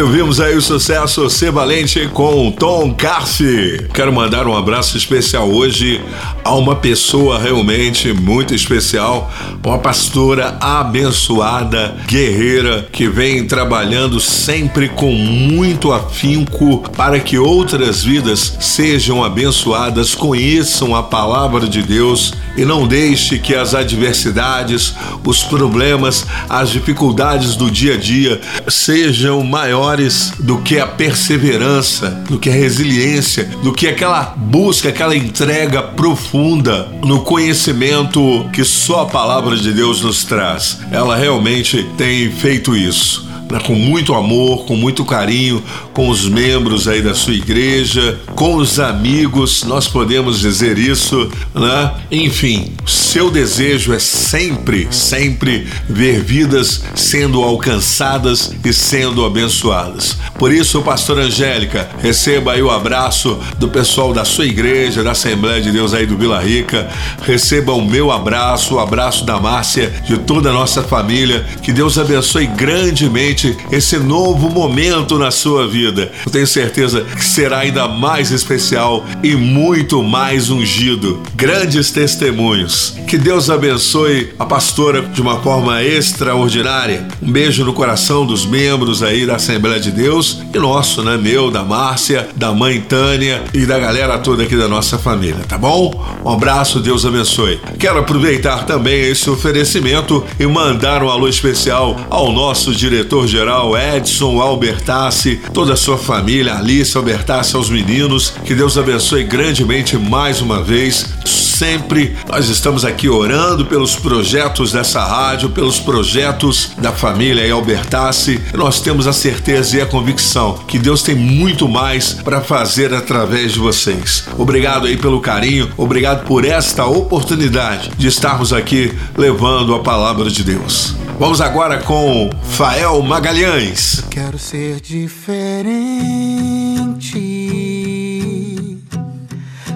Olha, ouvimos aí o sucesso Ser Valente com Tom Carfe. Quero mandar um abraço especial hoje a uma pessoa realmente muito especial, uma pastora abençoada, guerreira, que vem trabalhando sempre com muito afinco para que outras vidas sejam abençoadas, conheçam a palavra de Deus e não deixe que as adversidades, os problemas, as dificuldades do dia a dia sejam maiores do que a perseverança, do que a resiliência, do que aquela busca, aquela entrega profunda no conhecimento que só a palavra de Deus nos traz. Ela realmente tem feito isso com muito amor, com muito carinho, com os membros aí da sua igreja, com os amigos, nós podemos dizer isso, né? Enfim, seu desejo é sempre, sempre ver vidas sendo alcançadas e sendo abençoadas. Por isso, pastor Angélica, receba aí o abraço do pessoal da sua igreja, da Assembleia de Deus aí do Vila Rica. Receba o meu abraço, o abraço da Márcia, de toda a nossa família. Que Deus abençoe grandemente esse novo momento na sua vida. Eu tenho certeza que será ainda mais especial e muito mais ungido. Grandes testemunhos. Que Deus abençoe a pastora de uma forma extraordinária. Um beijo no coração dos membros aí da Assembleia de Deus e nosso, né? Meu, da Márcia, da mãe Tânia e da galera toda aqui da nossa família, tá bom? Um abraço, Deus abençoe. Quero aproveitar também esse oferecimento e mandar um alô especial ao nosso diretor geral Edson Albertassi, toda a sua família, Alice Albertassi, aos meninos. Que Deus abençoe grandemente mais uma vez. Sempre nós estamos aqui orando pelos projetos dessa rádio, pelos projetos da família Albertassi. Nós temos a certeza e a convicção que Deus tem muito mais para fazer através de vocês. Obrigado aí pelo carinho, obrigado por esta oportunidade de estarmos aqui levando a palavra de Deus. Vamos agora com Fael Magalhães. Quero ser diferente.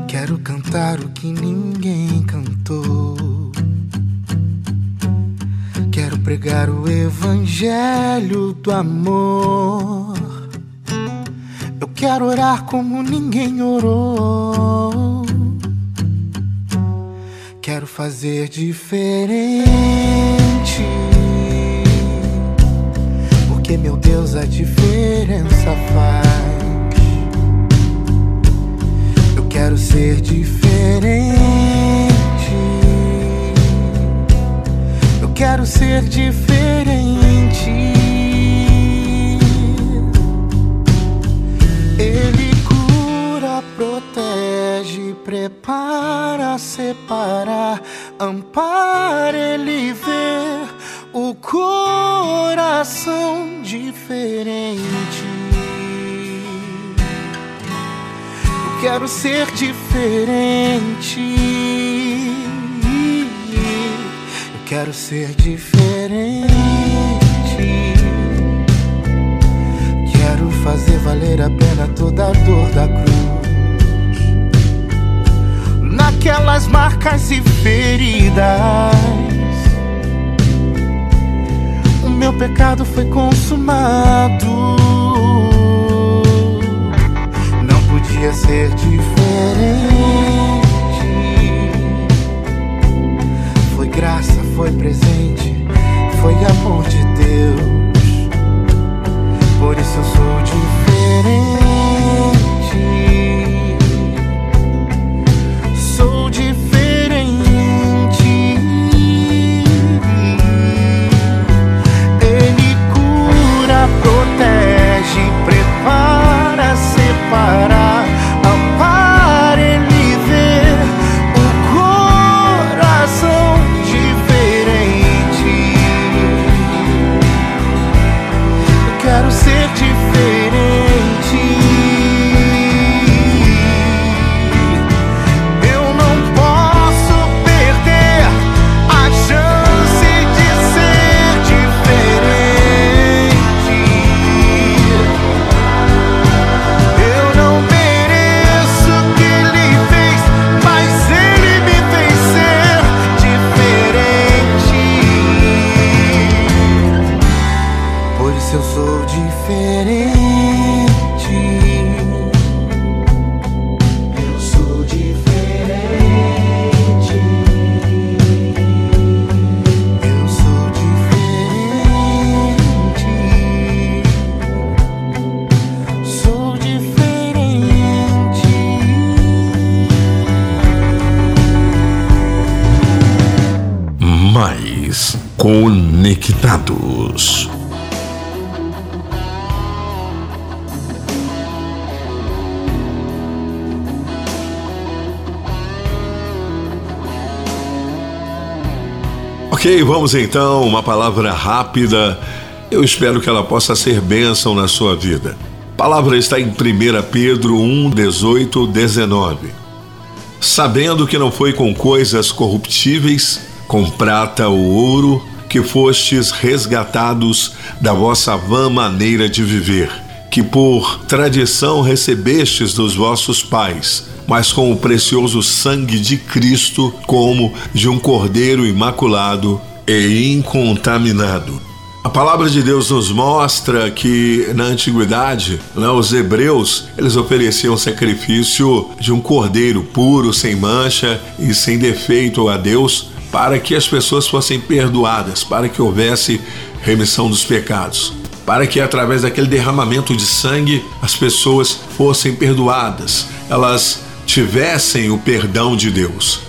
Quero cantar o que ninguém cantou. Quero pregar o evangelho do amor. Eu quero orar como ninguém orou. Quero fazer diferente. Porque, meu Deus, a diferença faz. Quero ser diferente. Eu quero ser diferente. Ele cura, protege, prepara, separa, ampara, ele vê o coração diferente. Quero ser diferente. Eu quero ser diferente. Quero fazer valer a pena toda a dor da cruz. Naquelas marcas e feridas. O meu pecado foi consumado. Podia ser diferente. Foi graça, foi presente, foi amor de Deus. Por isso eu sou diferente. Sou diferente. Ele cura, protege, prepara, separa, conectados. Ok, vamos então, uma palavra rápida. Eu espero que ela possa ser bênção na sua vida. A palavra está em 1 Pedro 1, 18, 19. Sabendo que não foi com coisas corruptíveis, com prata ou ouro, que fostes resgatados da vossa vã maneira de viver, que por tradição recebestes dos vossos pais, mas com o precioso sangue de Cristo, como de um cordeiro imaculado e incontaminado. A palavra de Deus nos mostra que na antiguidade, né, os hebreus, eles ofereciam sacrifício de um cordeiro puro, sem mancha e sem defeito a Deus, para que as pessoas fossem perdoadas, para que houvesse remissão dos pecados, para que através daquele derramamento de sangue as pessoas fossem perdoadas, elas tivessem o perdão de Deus.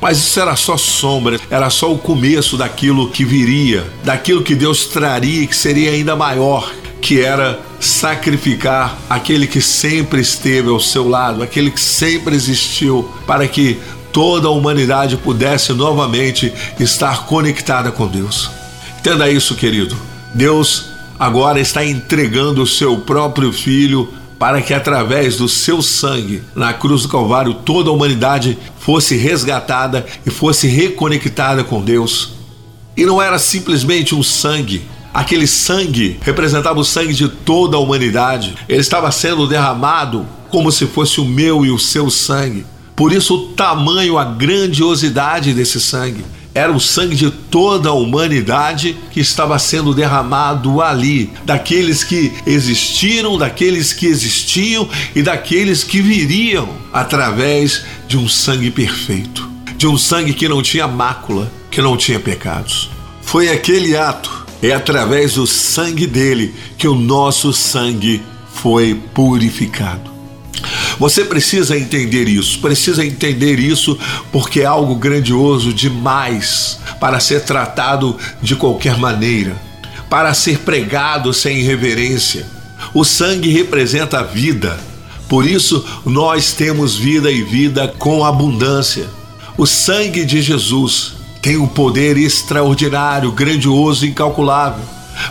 Mas isso era só sombra, era só o começo daquilo que viria, daquilo que Deus traria, que seria ainda maior, que era sacrificar aquele que sempre esteve ao seu lado, aquele que sempre existiu, para que toda a humanidade pudesse novamente estar conectada com Deus. Entenda isso, querido. Deus agora está entregando o seu próprio filho para que através do seu sangue na cruz do Calvário toda a humanidade fosse resgatada e fosse reconectada com Deus. E não era simplesmente um sangue. Aquele sangue representava o sangue de toda a humanidade. Ele estava sendo derramado como se fosse o meu e o seu sangue. Por isso, o tamanho, a grandiosidade desse sangue era o sangue de toda a humanidade que estava sendo derramado ali, daqueles que existiram, daqueles que existiam e daqueles que viriam através de um sangue perfeito, de um sangue que não tinha mácula, que não tinha pecados. Foi aquele ato, é através do sangue dele que o nosso sangue foi purificado. Você precisa entender isso, precisa entender isso porque é algo grandioso demais para ser tratado de qualquer maneira, para ser pregado sem reverência. O sangue representa a vida, por isso nós temos vida e vida com abundância. O sangue de Jesus tem um poder extraordinário, grandioso incalculável.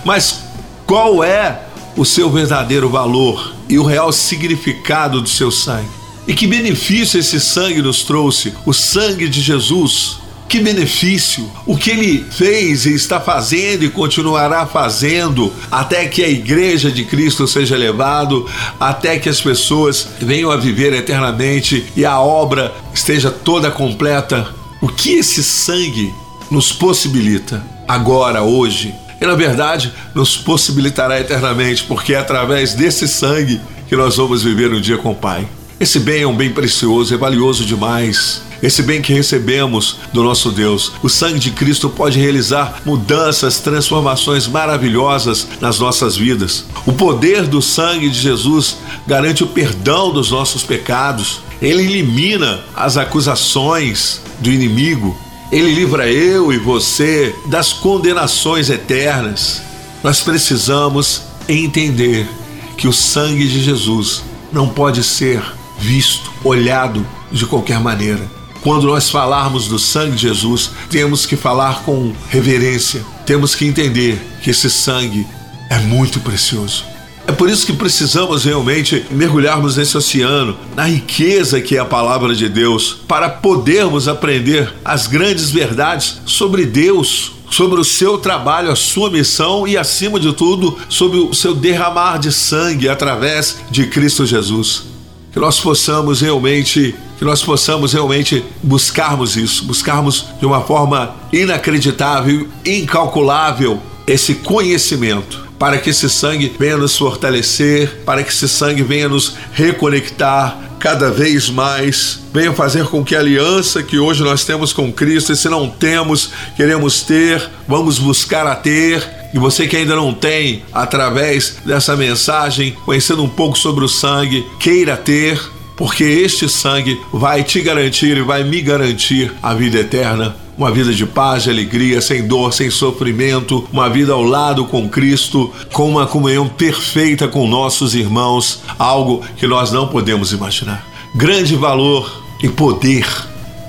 Mas qual é o seu verdadeiro valor e o real significado do seu sangue. E que benefício esse sangue nos trouxe? O sangue de Jesus. Que benefício! O que ele fez e está fazendo e continuará fazendo até que a igreja de Cristo seja levado, até que as pessoas venham a viver eternamente e a obra esteja toda completa. O que esse sangue nos possibilita agora, hoje, e na verdade nos possibilitará eternamente, porque é através desse sangue que nós vamos viver um dia com o Pai. Esse bem é um bem precioso, é valioso demais. Esse bem que recebemos do nosso Deus. O sangue de Cristo pode realizar mudanças, transformações maravilhosas nas nossas vidas. O poder do sangue de Jesus garante o perdão dos nossos pecados. Ele elimina as acusações do inimigo. Ele livra eu e você das condenações eternas. Nós precisamos entender que o sangue de Jesus não pode ser visto, olhado de qualquer maneira. Quando nós falarmos do sangue de Jesus, temos que falar com reverência, temos que entender que esse sangue é muito precioso. É por isso que precisamos realmente mergulharmos nesse oceano, na riqueza que é a palavra de Deus, para podermos aprender as grandes verdades sobre Deus, sobre o seu trabalho, a sua missão e, acima de tudo, sobre o seu derramar de sangue através de Cristo Jesus. Que nós possamos realmente, que nós possamos realmente buscarmos isso, buscarmos de uma forma inacreditável, incalculável esse conhecimento para que esse sangue venha nos fortalecer, para que esse sangue venha nos reconectar cada vez mais, venha fazer com que a aliança que hoje nós temos com Cristo, e se não temos, queremos ter, vamos buscar a ter. E você que ainda não tem, através dessa mensagem, conhecendo um pouco sobre o sangue, queira ter, porque este sangue vai te garantir e vai me garantir a vida eterna. Uma vida de paz, de alegria, sem dor, sem sofrimento, uma vida ao lado com Cristo, com uma comunhão perfeita com nossos irmãos, algo que nós não podemos imaginar. Grande valor e poder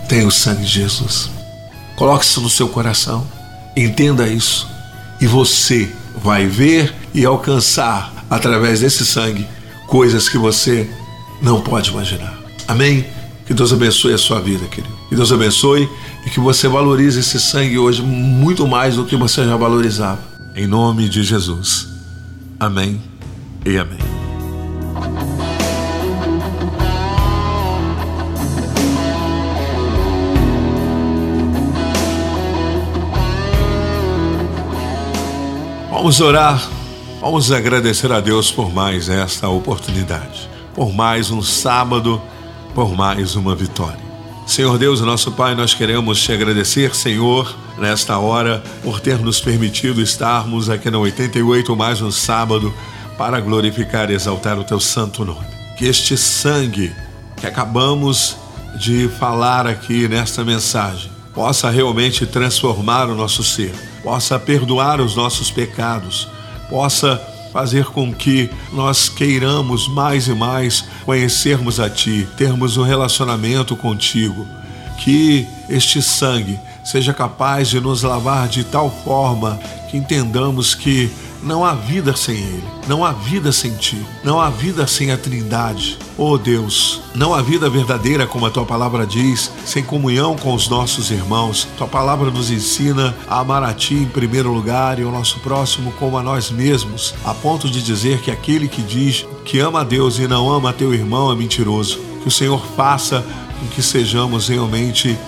tem o sangue de Jesus. Coloque isso no seu coração, entenda isso, e você vai ver e alcançar através desse sangue coisas que você não pode imaginar. Amém? Que Deus abençoe a sua vida, querido. Que Deus abençoe e que você valorize esse sangue hoje muito mais do que você já valorizava. Em nome de Jesus. Amém e amém. Vamos orar, vamos agradecer a Deus por mais esta oportunidade, por mais um sábado, por mais uma vitória. Senhor Deus, nosso Pai, nós queremos te agradecer, Senhor, nesta hora, por ter nos permitido estarmos aqui na 88 mais um sábado para glorificar e exaltar o teu santo nome. Que este sangue que acabamos de falar aqui nesta mensagem possa realmente transformar o nosso ser, possa perdoar os nossos pecados, possa fazer com que nós queiramos mais e mais conhecermos a Ti, termos um relacionamento contigo. Que este sangue seja capaz de nos lavar de tal forma que entendamos que não há vida sem Ele, não há vida sem Ti, não há vida sem a Trindade. Oh Deus, não há vida verdadeira, como a Tua palavra diz, sem comunhão com os nossos irmãos. Tua palavra nos ensina a amar a Ti em primeiro lugar e ao nosso próximo como a nós mesmos, a ponto de dizer que aquele que diz que ama a Deus e não ama teu irmão é mentiroso. Que o Senhor faça com que sejamos realmente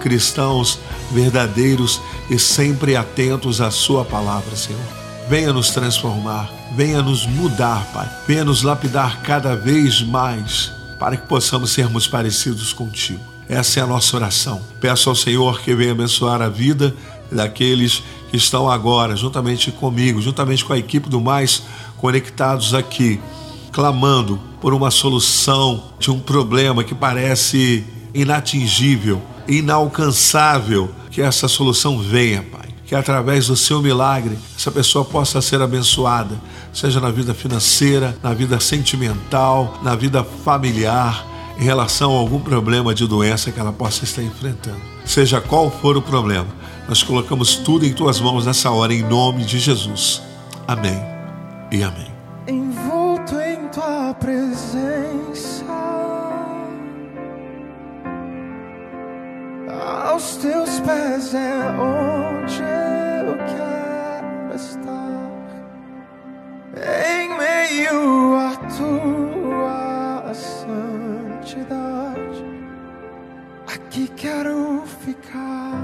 cristãos verdadeiros e sempre atentos à Sua palavra, Senhor. Venha nos transformar, venha nos mudar, Pai. Venha nos lapidar cada vez mais para que possamos sermos parecidos contigo. Essa é a nossa oração. Peço ao Senhor que venha abençoar a vida daqueles que estão agora, juntamente comigo, juntamente com a equipe do Mais Conectados aqui, clamando por uma solução de um problema que parece inatingível, inalcançável. Que essa solução venha, Pai que através do seu milagre essa pessoa possa ser abençoada, seja na vida financeira, na vida sentimental, na vida familiar, em relação a algum problema de doença que ela possa estar enfrentando. Seja qual for o problema, nós colocamos tudo em tuas mãos nessa hora, em nome de Jesus. Amém e amém. envolto em tua presença. Aos teus pés é onde eu quero estar. Em meio à tua santidade, aqui quero ficar.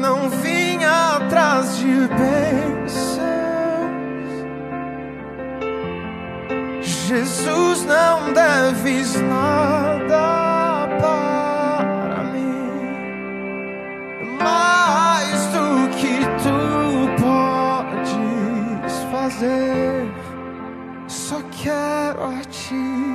Não vim atrás de bênçãos. Jesus, não deves nada para mim, mais do que tu podes fazer. Só quero a ti.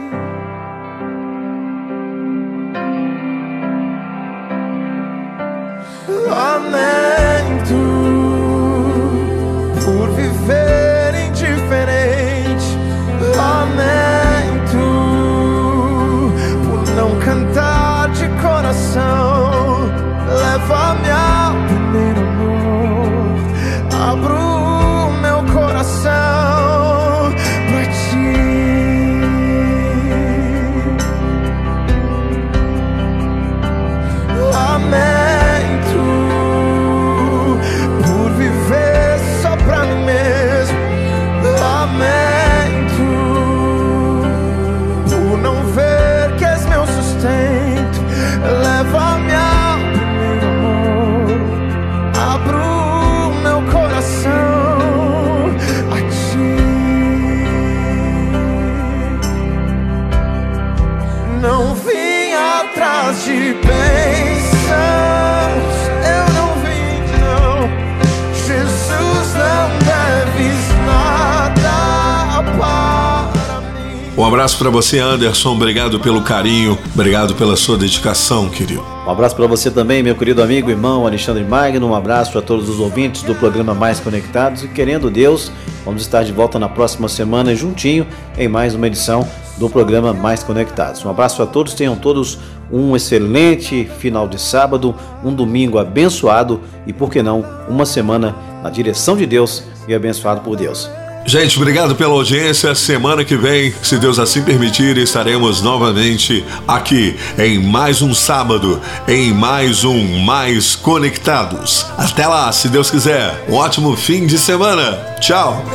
Abraço para você, Anderson. Obrigado pelo carinho, obrigado pela sua dedicação, querido. Um abraço para você também, meu querido amigo, irmão Alexandre Magno. Um abraço para todos os ouvintes do programa Mais Conectados. E querendo Deus, vamos estar de volta na próxima semana juntinho em mais uma edição do programa Mais Conectados. Um abraço a todos, tenham todos um excelente final de sábado, um domingo abençoado e, por que não, uma semana na direção de Deus e abençoado por Deus. Gente, obrigado pela audiência. Semana que vem, se Deus assim permitir, estaremos novamente aqui em mais um sábado, em mais um Mais Conectados. Até lá, se Deus quiser. Um ótimo fim de semana. Tchau.